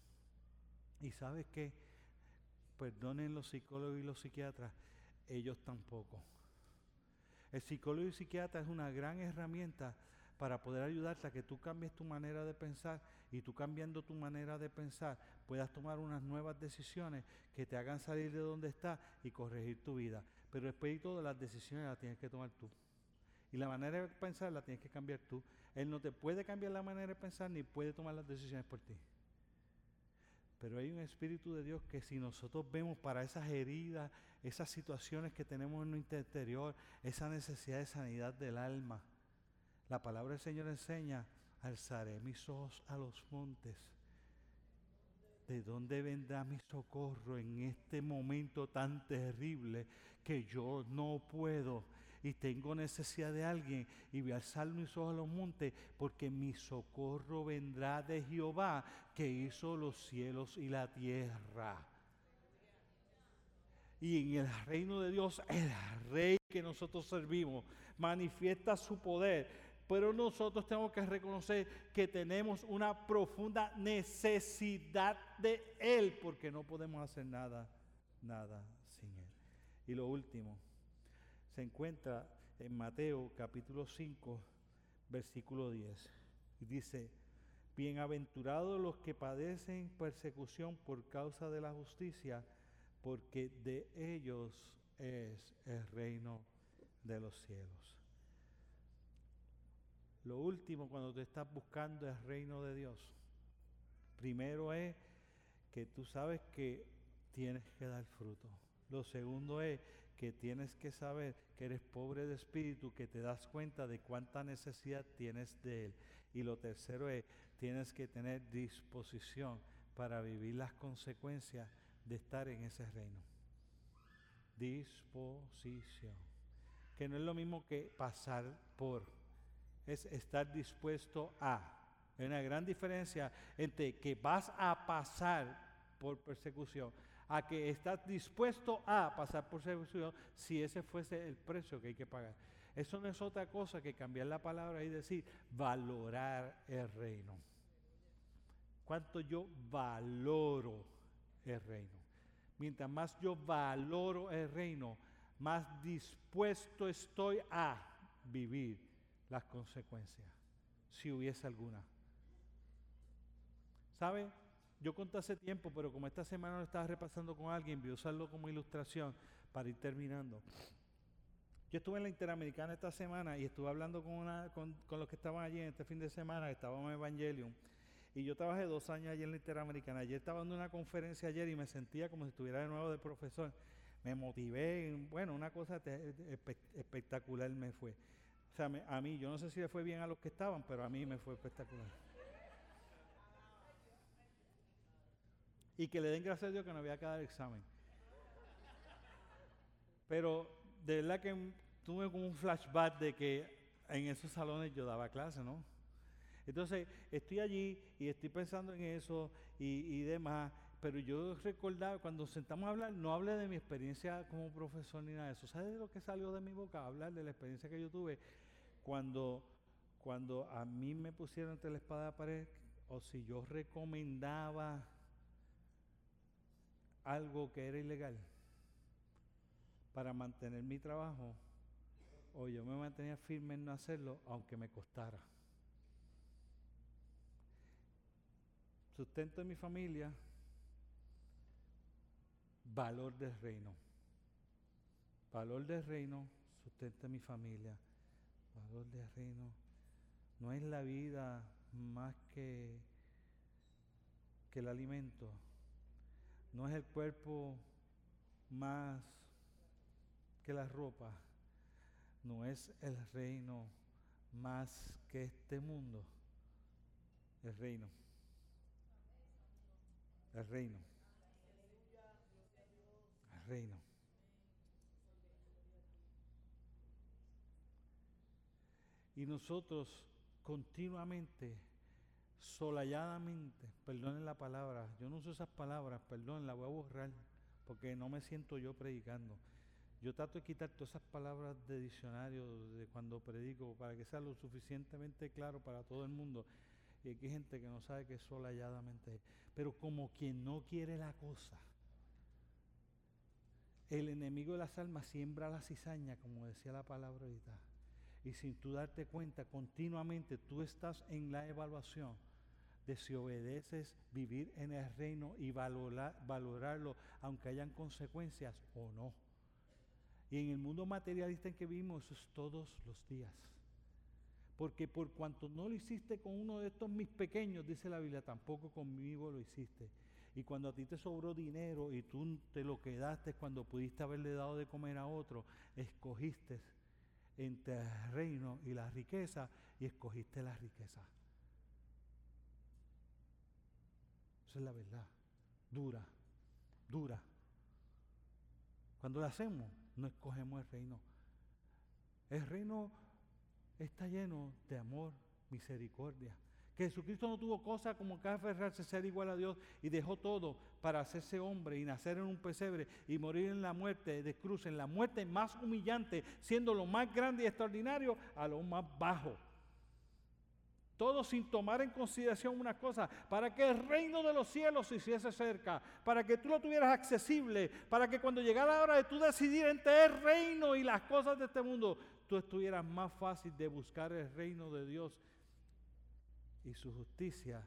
Y sabes que, perdonen los psicólogos y los psiquiatras, ellos tampoco. El psicólogo y psiquiatra es una gran herramienta para poder ayudarte a que tú cambies tu manera de pensar y tú cambiando tu manera de pensar puedas tomar unas nuevas decisiones que te hagan salir de donde estás y corregir tu vida. Pero después de todo, las decisiones las tienes que tomar tú. Y la manera de pensar la tienes que cambiar tú. Él no te puede cambiar la manera de pensar ni puede tomar las decisiones por ti. Pero hay un Espíritu de Dios que si nosotros vemos para esas heridas, esas situaciones que tenemos en nuestro interior, esa necesidad de sanidad del alma, la palabra del Señor enseña, alzaré mis ojos a los montes. ¿De dónde vendrá mi socorro en este momento tan terrible que yo no puedo y tengo necesidad de alguien y voy a alzar mis ojos a los montes porque mi socorro vendrá de Jehová que hizo los cielos y la tierra. Y en el reino de Dios, el rey que nosotros servimos manifiesta su poder, pero nosotros tenemos que reconocer que tenemos una profunda necesidad de Él, porque no podemos hacer nada, nada sin Él. Y lo último, se encuentra en Mateo capítulo 5, versículo 10. Y dice, bienaventurados los que padecen persecución por causa de la justicia, porque de ellos es el reino de los cielos. Lo último cuando te estás buscando el reino de Dios, primero es que tú sabes que tienes que dar fruto. Lo segundo es que tienes que saber que eres pobre de espíritu, que te das cuenta de cuánta necesidad tienes de Él. Y lo tercero es, tienes que tener disposición para vivir las consecuencias de estar en ese reino. Disposición. Que no es lo mismo que pasar por, es estar dispuesto a. Hay una gran diferencia entre que vas a pasar por persecución a que estás dispuesto a pasar por servicio si ese fuese el precio que hay que pagar. Eso no es otra cosa que cambiar la palabra y decir valorar el reino. ¿Cuánto yo valoro el reino? Mientras más yo valoro el reino, más dispuesto estoy a vivir las consecuencias, si hubiese alguna. ¿Sabe? Yo conté hace tiempo, pero como esta semana lo estaba repasando con alguien, voy a usarlo como ilustración para ir terminando. Yo estuve en la Interamericana esta semana y estuve hablando con, una, con, los que estaban allí en este fin de semana, que estábamos en Evangelium. Y yo trabajé dos años allí en la Interamericana. Ayer estaba dando una conferencia ayer y me sentía como si estuviera de nuevo de profesor. Me motivé, bueno, una cosa espectacular me fue. A mí, yo no sé si le fue bien a los que estaban, pero a mí me fue espectacular. y que le den gracias a Dios que no había que dar examen. Pero de verdad que tuve como un flashback de que en esos salones yo daba clase, ¿no? Entonces estoy allí y estoy pensando en eso y, demás, pero yo recordaba, cuando sentamos a hablar, no hablé de mi experiencia como profesor ni nada de eso. ¿Sabes de lo que salió de mi boca? Hablar de la experiencia que yo tuve cuando, cuando a mí me pusieron entre la espada de la pared o si yo recomendaba algo que era ilegal para mantener mi trabajo o yo me mantenía firme en no hacerlo aunque me costara. Sustento de mi familia, valor del reino. Valor del reino, sustento de mi familia. Reino. No es la vida más que, que el alimento no es el cuerpo más que la ropa, no es el reino más que este mundo, el reino, el reino, el reino. Y nosotros continuamente, solayadamente, perdonen la palabra, yo no uso esas palabras, perdón, la voy a borrar, porque no me siento yo predicando. Yo trato de quitar todas esas palabras de diccionario de cuando predico para que sea lo suficientemente claro para todo el mundo. Y aquí hay gente que no sabe que es. Pero como quien no quiere la cosa, el enemigo de las almas siembra la cizaña, como decía la palabra ahorita. Y sin tú darte cuenta, continuamente tú estás en la evaluación de si obedeces vivir en el reino y valorarlo, aunque hayan consecuencias o no. Y en el mundo materialista en que vivimos, eso es todos los días. Porque por cuanto no lo hiciste con uno de estos mis pequeños, dice la Biblia, tampoco conmigo lo hiciste. Y cuando a ti te sobró dinero y tú te lo quedaste cuando pudiste haberle dado de comer a otro, escogiste entre el reino y la riqueza y escogiste la riqueza. Esa es la verdad. Dura, dura. Cuando lo hacemos, no escogemos el reino. El reino está lleno de amor, misericordia. Que Jesucristo no tuvo cosa como que aferrarse a ser igual a Dios y dejó todo para hacerse hombre y nacer en un pesebre y morir en la muerte de cruz, en la muerte más humillante, siendo lo más grande y extraordinario a lo más bajo. Todo sin tomar en consideración una cosa, para que el reino de los cielos se hiciese cerca, para que tú lo tuvieras accesible, para que cuando llegara la hora de tú decidir entre el reino y las cosas de este mundo, tú estuvieras más fácil de buscar el reino de Dios y su justicia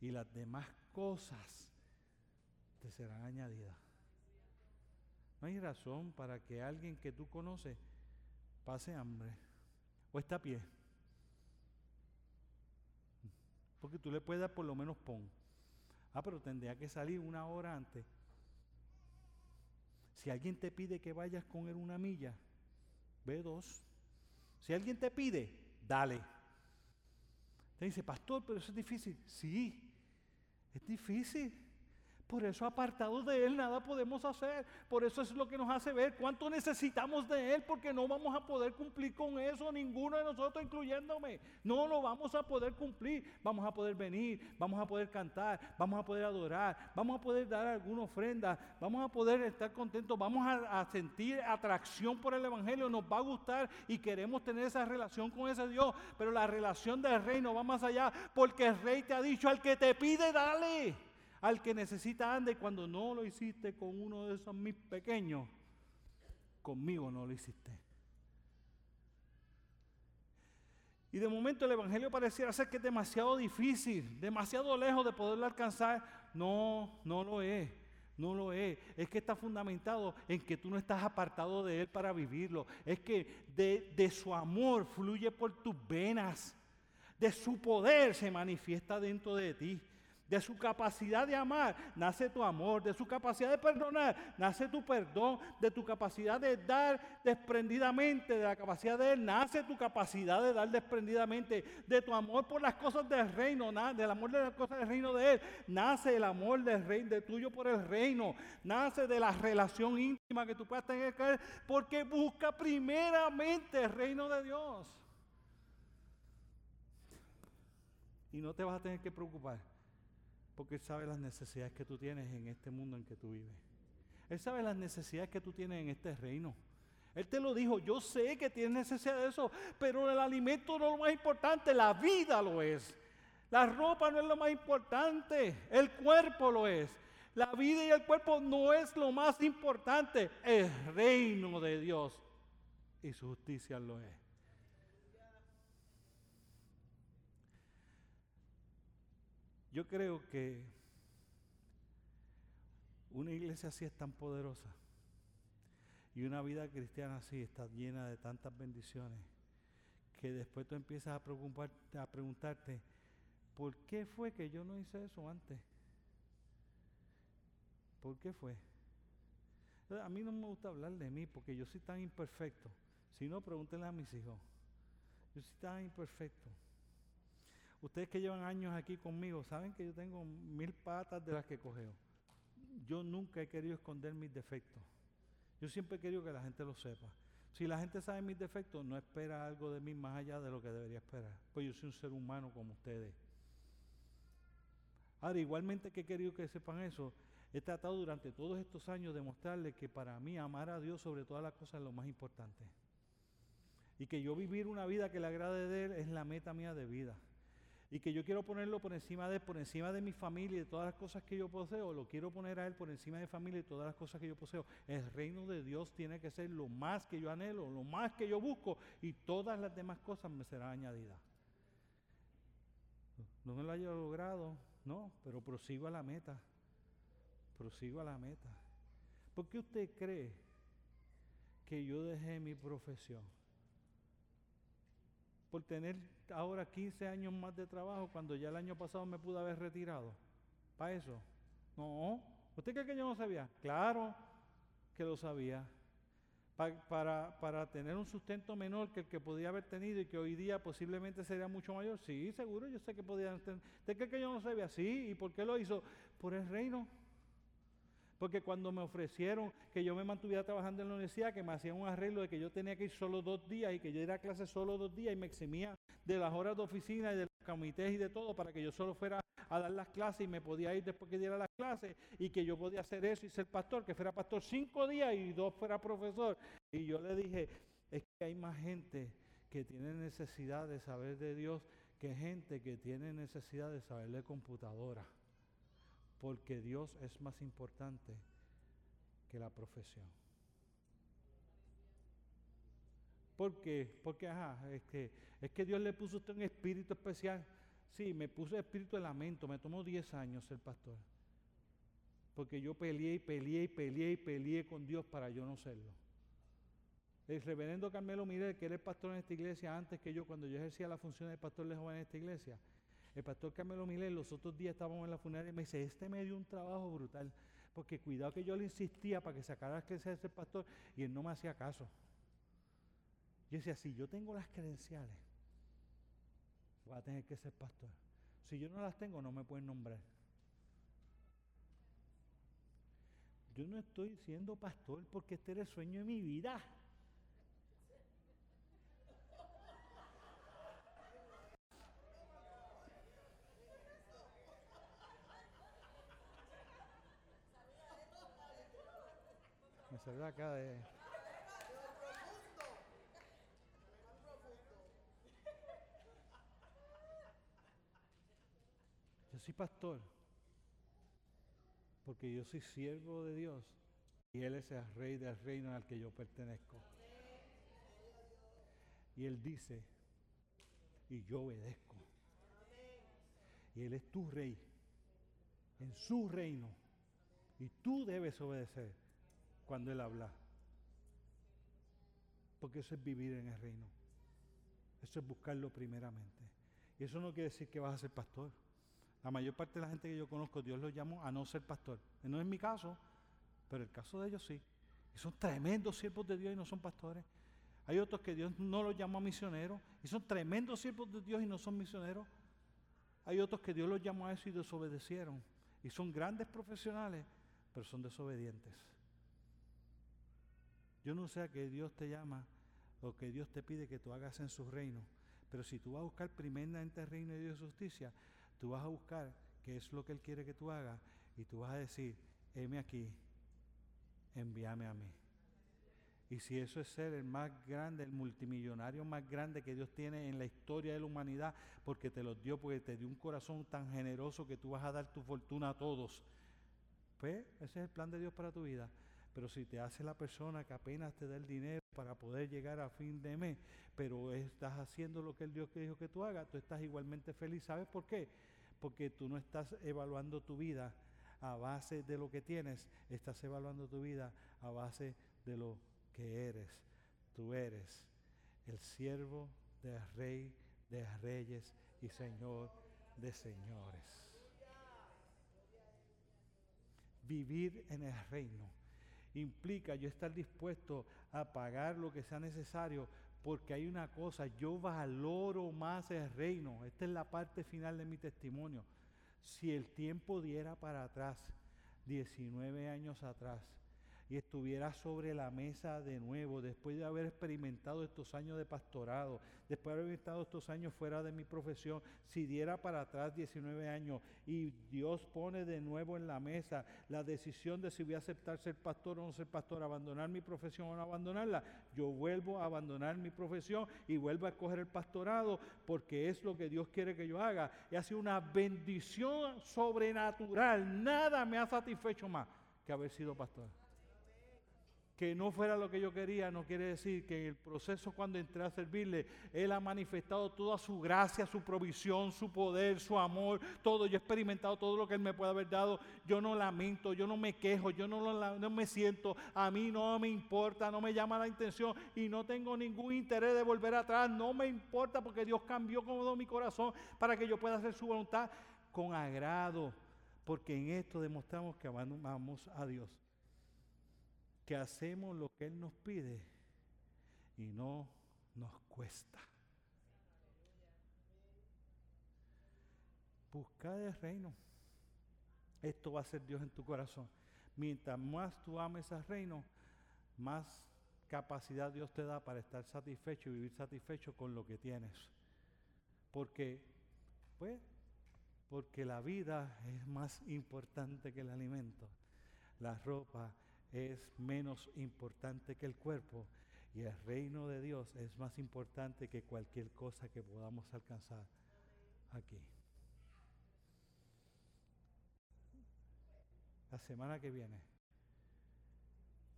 y las demás cosas te serán añadidas. No hay razón para que alguien que tú conoces pase hambre o está a pie. Porque tú le puedes dar por lo menos pon. Ah, pero tendría que salir una hora antes. Si alguien te pide que vayas con él una milla, ve dos. Si alguien te pide, dale. Te dice, pastor, pero eso es difícil. Sí, es difícil. Por eso apartados de Él nada podemos hacer. Por eso es lo que nos hace ver cuánto necesitamos de Él, porque no vamos a poder cumplir con eso, ninguno de nosotros, incluyéndome. No lo vamos a poder cumplir. Vamos a poder venir, vamos a poder cantar, vamos a poder adorar, vamos a poder dar alguna ofrenda, vamos a poder estar contentos, vamos a, sentir atracción por el Evangelio, nos va a gustar y queremos tener esa relación con ese Dios. Pero la relación del reino va más allá, porque el rey te ha dicho al que te pide, dale. Al que necesita ande cuando no lo hiciste con uno de esos mis pequeños, conmigo no lo hiciste. Y de momento el Evangelio pareciera ser que es demasiado difícil, demasiado lejos de poderlo alcanzar. No, no lo es. No lo es. Es que está fundamentado en que tú no estás apartado de Él para vivirlo. Es que de, de su amor fluye por tus venas. De su poder se manifiesta dentro de ti. De su capacidad de amar nace tu amor. De su capacidad de perdonar nace tu perdón. De tu capacidad de dar desprendidamente, de la capacidad de Él, nace tu capacidad de dar desprendidamente. De tu amor por las cosas del reino, del amor de las cosas del reino de Él, nace el amor del reino, de tuyo por el reino. Nace de la relación íntima que tú puedas tener con Él, porque busca primeramente el reino de Dios. Y no te vas a tener que preocupar porque Él sabe las necesidades que tú tienes en este mundo en que tú vives. Él sabe las necesidades que tú tienes en este reino. Él te lo dijo, yo sé que tienes necesidad de eso, pero el alimento no es lo más importante, la vida lo es. La ropa no es lo más importante, el cuerpo lo es. La vida y el cuerpo no es lo más importante, el reino de Dios y su justicia lo es. Yo creo que una iglesia así es tan poderosa y una vida cristiana así está llena de tantas bendiciones que después tú empiezas a, preocuparte, a preguntarte, ¿por qué fue que yo no hice eso antes? ¿Por qué fue? A mí no me gusta hablar de mí porque yo soy tan imperfecto. Si no, pregúntenle a mis hijos. Yo soy tan imperfecto. Ustedes que llevan años aquí conmigo, saben que yo tengo mil patas de las que cogeo. Yo nunca he querido esconder mis defectos. Yo siempre he querido que la gente lo sepa. Si la gente sabe mis defectos, no espera algo de mí más allá de lo que debería esperar. Pues yo soy un ser humano como ustedes. Ahora, igualmente que he querido que sepan eso, he tratado durante todos estos años de mostrarles que para mí amar a Dios sobre todas las cosas es lo más importante. Y que yo vivir una vida que le agrade de Él es la meta mía de vida y que yo quiero ponerlo por encima de por encima de mi familia y de todas las cosas que yo poseo, lo quiero poner a él por encima de mi familia y todas las cosas que yo poseo. El reino de Dios tiene que ser lo más que yo anhelo, lo más que yo busco y todas las demás cosas me serán añadidas. No me lo haya logrado, no, pero prosigo a la meta. Prosigo a la meta. ¿Por qué usted cree que yo dejé mi profesión? por tener ahora 15 años más de trabajo cuando ya el año pasado me pude haber retirado. ¿Para eso? No. ¿Usted cree que yo no sabía? Claro que lo sabía. para, para, tener un sustento menor que el que podía haber tenido y que hoy día posiblemente sería mucho mayor. Sí, seguro, yo sé que podía tener. ¿Usted cree que yo no sabía? Sí. ¿Y por qué lo hizo? Por el reino. Porque cuando me ofrecieron que yo me mantuviera trabajando en la universidad, que me hacían un arreglo de que yo tenía que ir solo dos días y que yo iba a clase solo dos días y me eximía de las horas de oficina y de los comités y de todo para que yo solo fuera a dar las clases y me podía ir después que diera las clases y que yo podía hacer eso y ser pastor, que fuera pastor cinco días y dos fuera profesor. Y yo le dije, es que hay más gente que tiene necesidad de saber de Dios que gente que tiene necesidad de saber de computadora porque Dios es más importante que la profesión. ¿Por qué? Porque, ajá, es que, es que Dios le puso a usted un espíritu especial. Sí, me puso espíritu de lamento, me tomó 10 años ser pastor. Porque yo peleé y peleé y peleé y peleé con Dios para yo no serlo. El reverendo Carmelo Mirel, que era el pastor en esta iglesia antes que yo, cuando yo ejercía la función de pastor de joven en esta iglesia, el pastor Carmelo Milet, los otros días estábamos en la funeraria y me dice, este me dio un trabajo brutal, porque cuidado que yo le insistía para que sacara credenciales de ser pastor y él no me hacía caso. Yo decía, si yo tengo las credenciales, voy a tener que ser pastor. Si yo no las tengo, no me pueden nombrar. Yo no estoy siendo pastor porque este era el sueño de mi vida. Yo soy pastor porque yo soy siervo de Dios y Él es el rey del reino al que yo pertenezco. Y Él dice, y yo obedezco. Y Él es tu rey en su reino. Y tú debes obedecer cuando Él habla. Porque eso es vivir en el reino. Eso es buscarlo primeramente. Y eso no quiere decir que vas a ser pastor. La mayor parte de la gente que yo conozco, Dios los llamó a no ser pastor. No es mi caso, pero el caso de ellos sí. Y son tremendos siervos de Dios y no son pastores. Hay otros que Dios no los llamó a misioneros y son tremendos siervos de Dios y no son misioneros. Hay otros que Dios los llamó a eso y desobedecieron. Y son grandes profesionales, pero son desobedientes. Yo no sé a qué Dios te llama o que Dios te pide que tú hagas en su reino. Pero si tú vas a buscar primeramente el reino de Dios y justicia, tú vas a buscar qué es lo que Él quiere que tú hagas y tú vas a decir, heme aquí, envíame a mí. Y si eso es ser el más grande, el multimillonario más grande que Dios tiene en la historia de la humanidad, porque te lo dio, porque te dio un corazón tan generoso que tú vas a dar tu fortuna a todos, pues ese es el plan de Dios para tu vida. Pero si te hace la persona que apenas te da el dinero para poder llegar a fin de mes, pero estás haciendo lo que el Dios dijo que tú hagas, tú estás igualmente feliz. ¿Sabes por qué? Porque tú no estás evaluando tu vida a base de lo que tienes, estás evaluando tu vida a base de lo que eres. Tú eres el siervo del rey de reyes y señor de señores. Vivir en el reino implica yo estar dispuesto a pagar lo que sea necesario, porque hay una cosa, yo valoro más el reino. Esta es la parte final de mi testimonio. Si el tiempo diera para atrás, 19 años atrás, y estuviera sobre la mesa de nuevo, después de haber experimentado estos años de pastorado, después de haber estado estos años fuera de mi profesión, si diera para atrás 19 años y Dios pone de nuevo en la mesa la decisión de si voy a aceptar ser pastor o no ser pastor, abandonar mi profesión o no abandonarla, yo vuelvo a abandonar mi profesión y vuelvo a escoger el pastorado porque es lo que Dios quiere que yo haga. Y ha sido una bendición sobrenatural. Nada me ha satisfecho más que haber sido pastor que no fuera lo que yo quería, no quiere decir que en el proceso cuando entré a servirle, Él ha manifestado toda su gracia, su provisión, su poder, su amor, todo. Yo he experimentado todo lo que Él me puede haber dado. Yo no lamento, yo no me quejo, yo no, no me siento, a mí no me importa, no me llama la intención y no tengo ningún interés de volver atrás. No me importa porque Dios cambió como mi corazón para que yo pueda hacer su voluntad con agrado, porque en esto demostramos que amamos a Dios que hacemos lo que Él nos pide y no nos cuesta. Busca el reino. Esto va a ser Dios en tu corazón. Mientras más tú ames al reino, más capacidad Dios te da para estar satisfecho y vivir satisfecho con lo que tienes. Porque, pues, porque la vida es más importante que el alimento. La ropa es menos importante que el cuerpo y el reino de Dios es más importante que cualquier cosa que podamos alcanzar aquí. La semana que viene,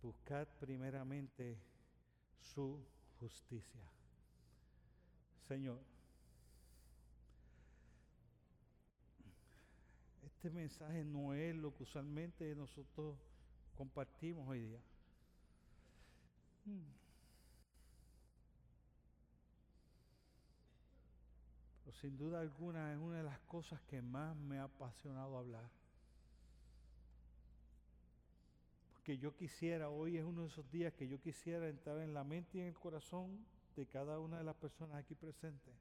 buscad primeramente su justicia. Señor, este mensaje no es lo que usualmente nosotros compartimos hoy día. Hmm. Pero sin duda alguna es una de las cosas que más me ha apasionado hablar. Porque yo quisiera, hoy es uno de esos días que yo quisiera entrar en la mente y en el corazón de cada una de las personas aquí presentes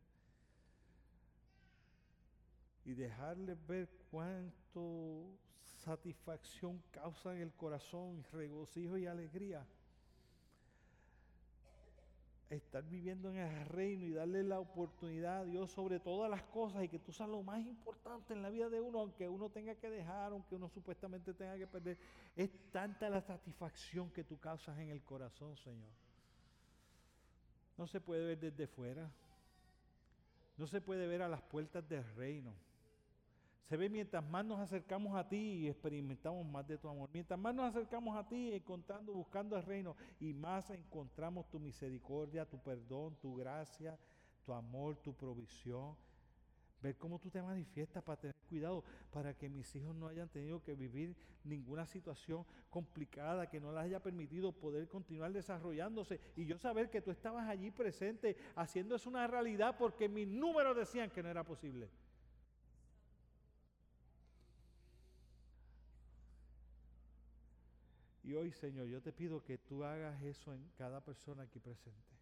y dejarles ver cuánto satisfacción causa en el corazón, regocijo y alegría. Estar viviendo en el reino y darle la oportunidad a Dios sobre todas las cosas y que tú seas lo más importante en la vida de uno, aunque uno tenga que dejar, aunque uno supuestamente tenga que perder. Es tanta la satisfacción que tú causas en el corazón, Señor. No se puede ver desde fuera. No se puede ver a las puertas del reino. Se ve mientras más nos acercamos a ti y experimentamos más de tu amor. Mientras más nos acercamos a ti, encontrando, buscando el reino, y más encontramos tu misericordia, tu perdón, tu gracia, tu amor, tu provisión. Ver cómo tú te manifiestas para tener cuidado, para que mis hijos no hayan tenido que vivir ninguna situación complicada, que no les haya permitido poder continuar desarrollándose. Y yo saber que tú estabas allí presente, haciendo eso una realidad, porque mis números decían que no era posible. Y hoy, Señor, yo te pido que tú hagas eso en cada persona aquí presente.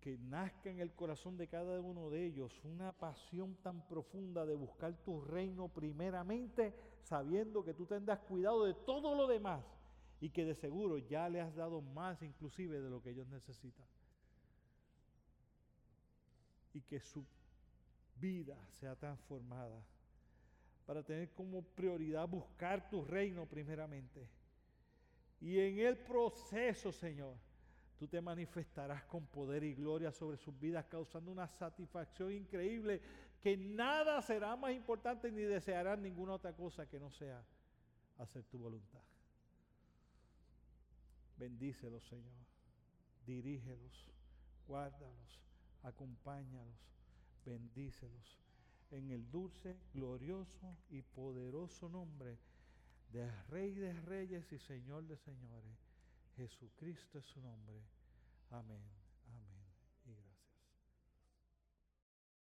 Que nazca en el corazón de cada uno de ellos una pasión tan profunda de buscar tu reino primeramente, sabiendo que tú tendrás cuidado de todo lo demás y que de seguro ya le has dado más inclusive de lo que ellos necesitan. Y que su vida sea transformada para tener como prioridad buscar tu reino primeramente. Y en el proceso, Señor, tú te manifestarás con poder y gloria sobre sus vidas, causando una satisfacción increíble que nada será más importante ni desearán ninguna otra cosa que no sea hacer tu voluntad. Bendícelos, Señor. Dirígelos, guárdalos, acompáñalos, bendícelos en el dulce, glorioso y poderoso nombre de Rey de Reyes y Señor de Señores. Jesucristo es su nombre. Amén.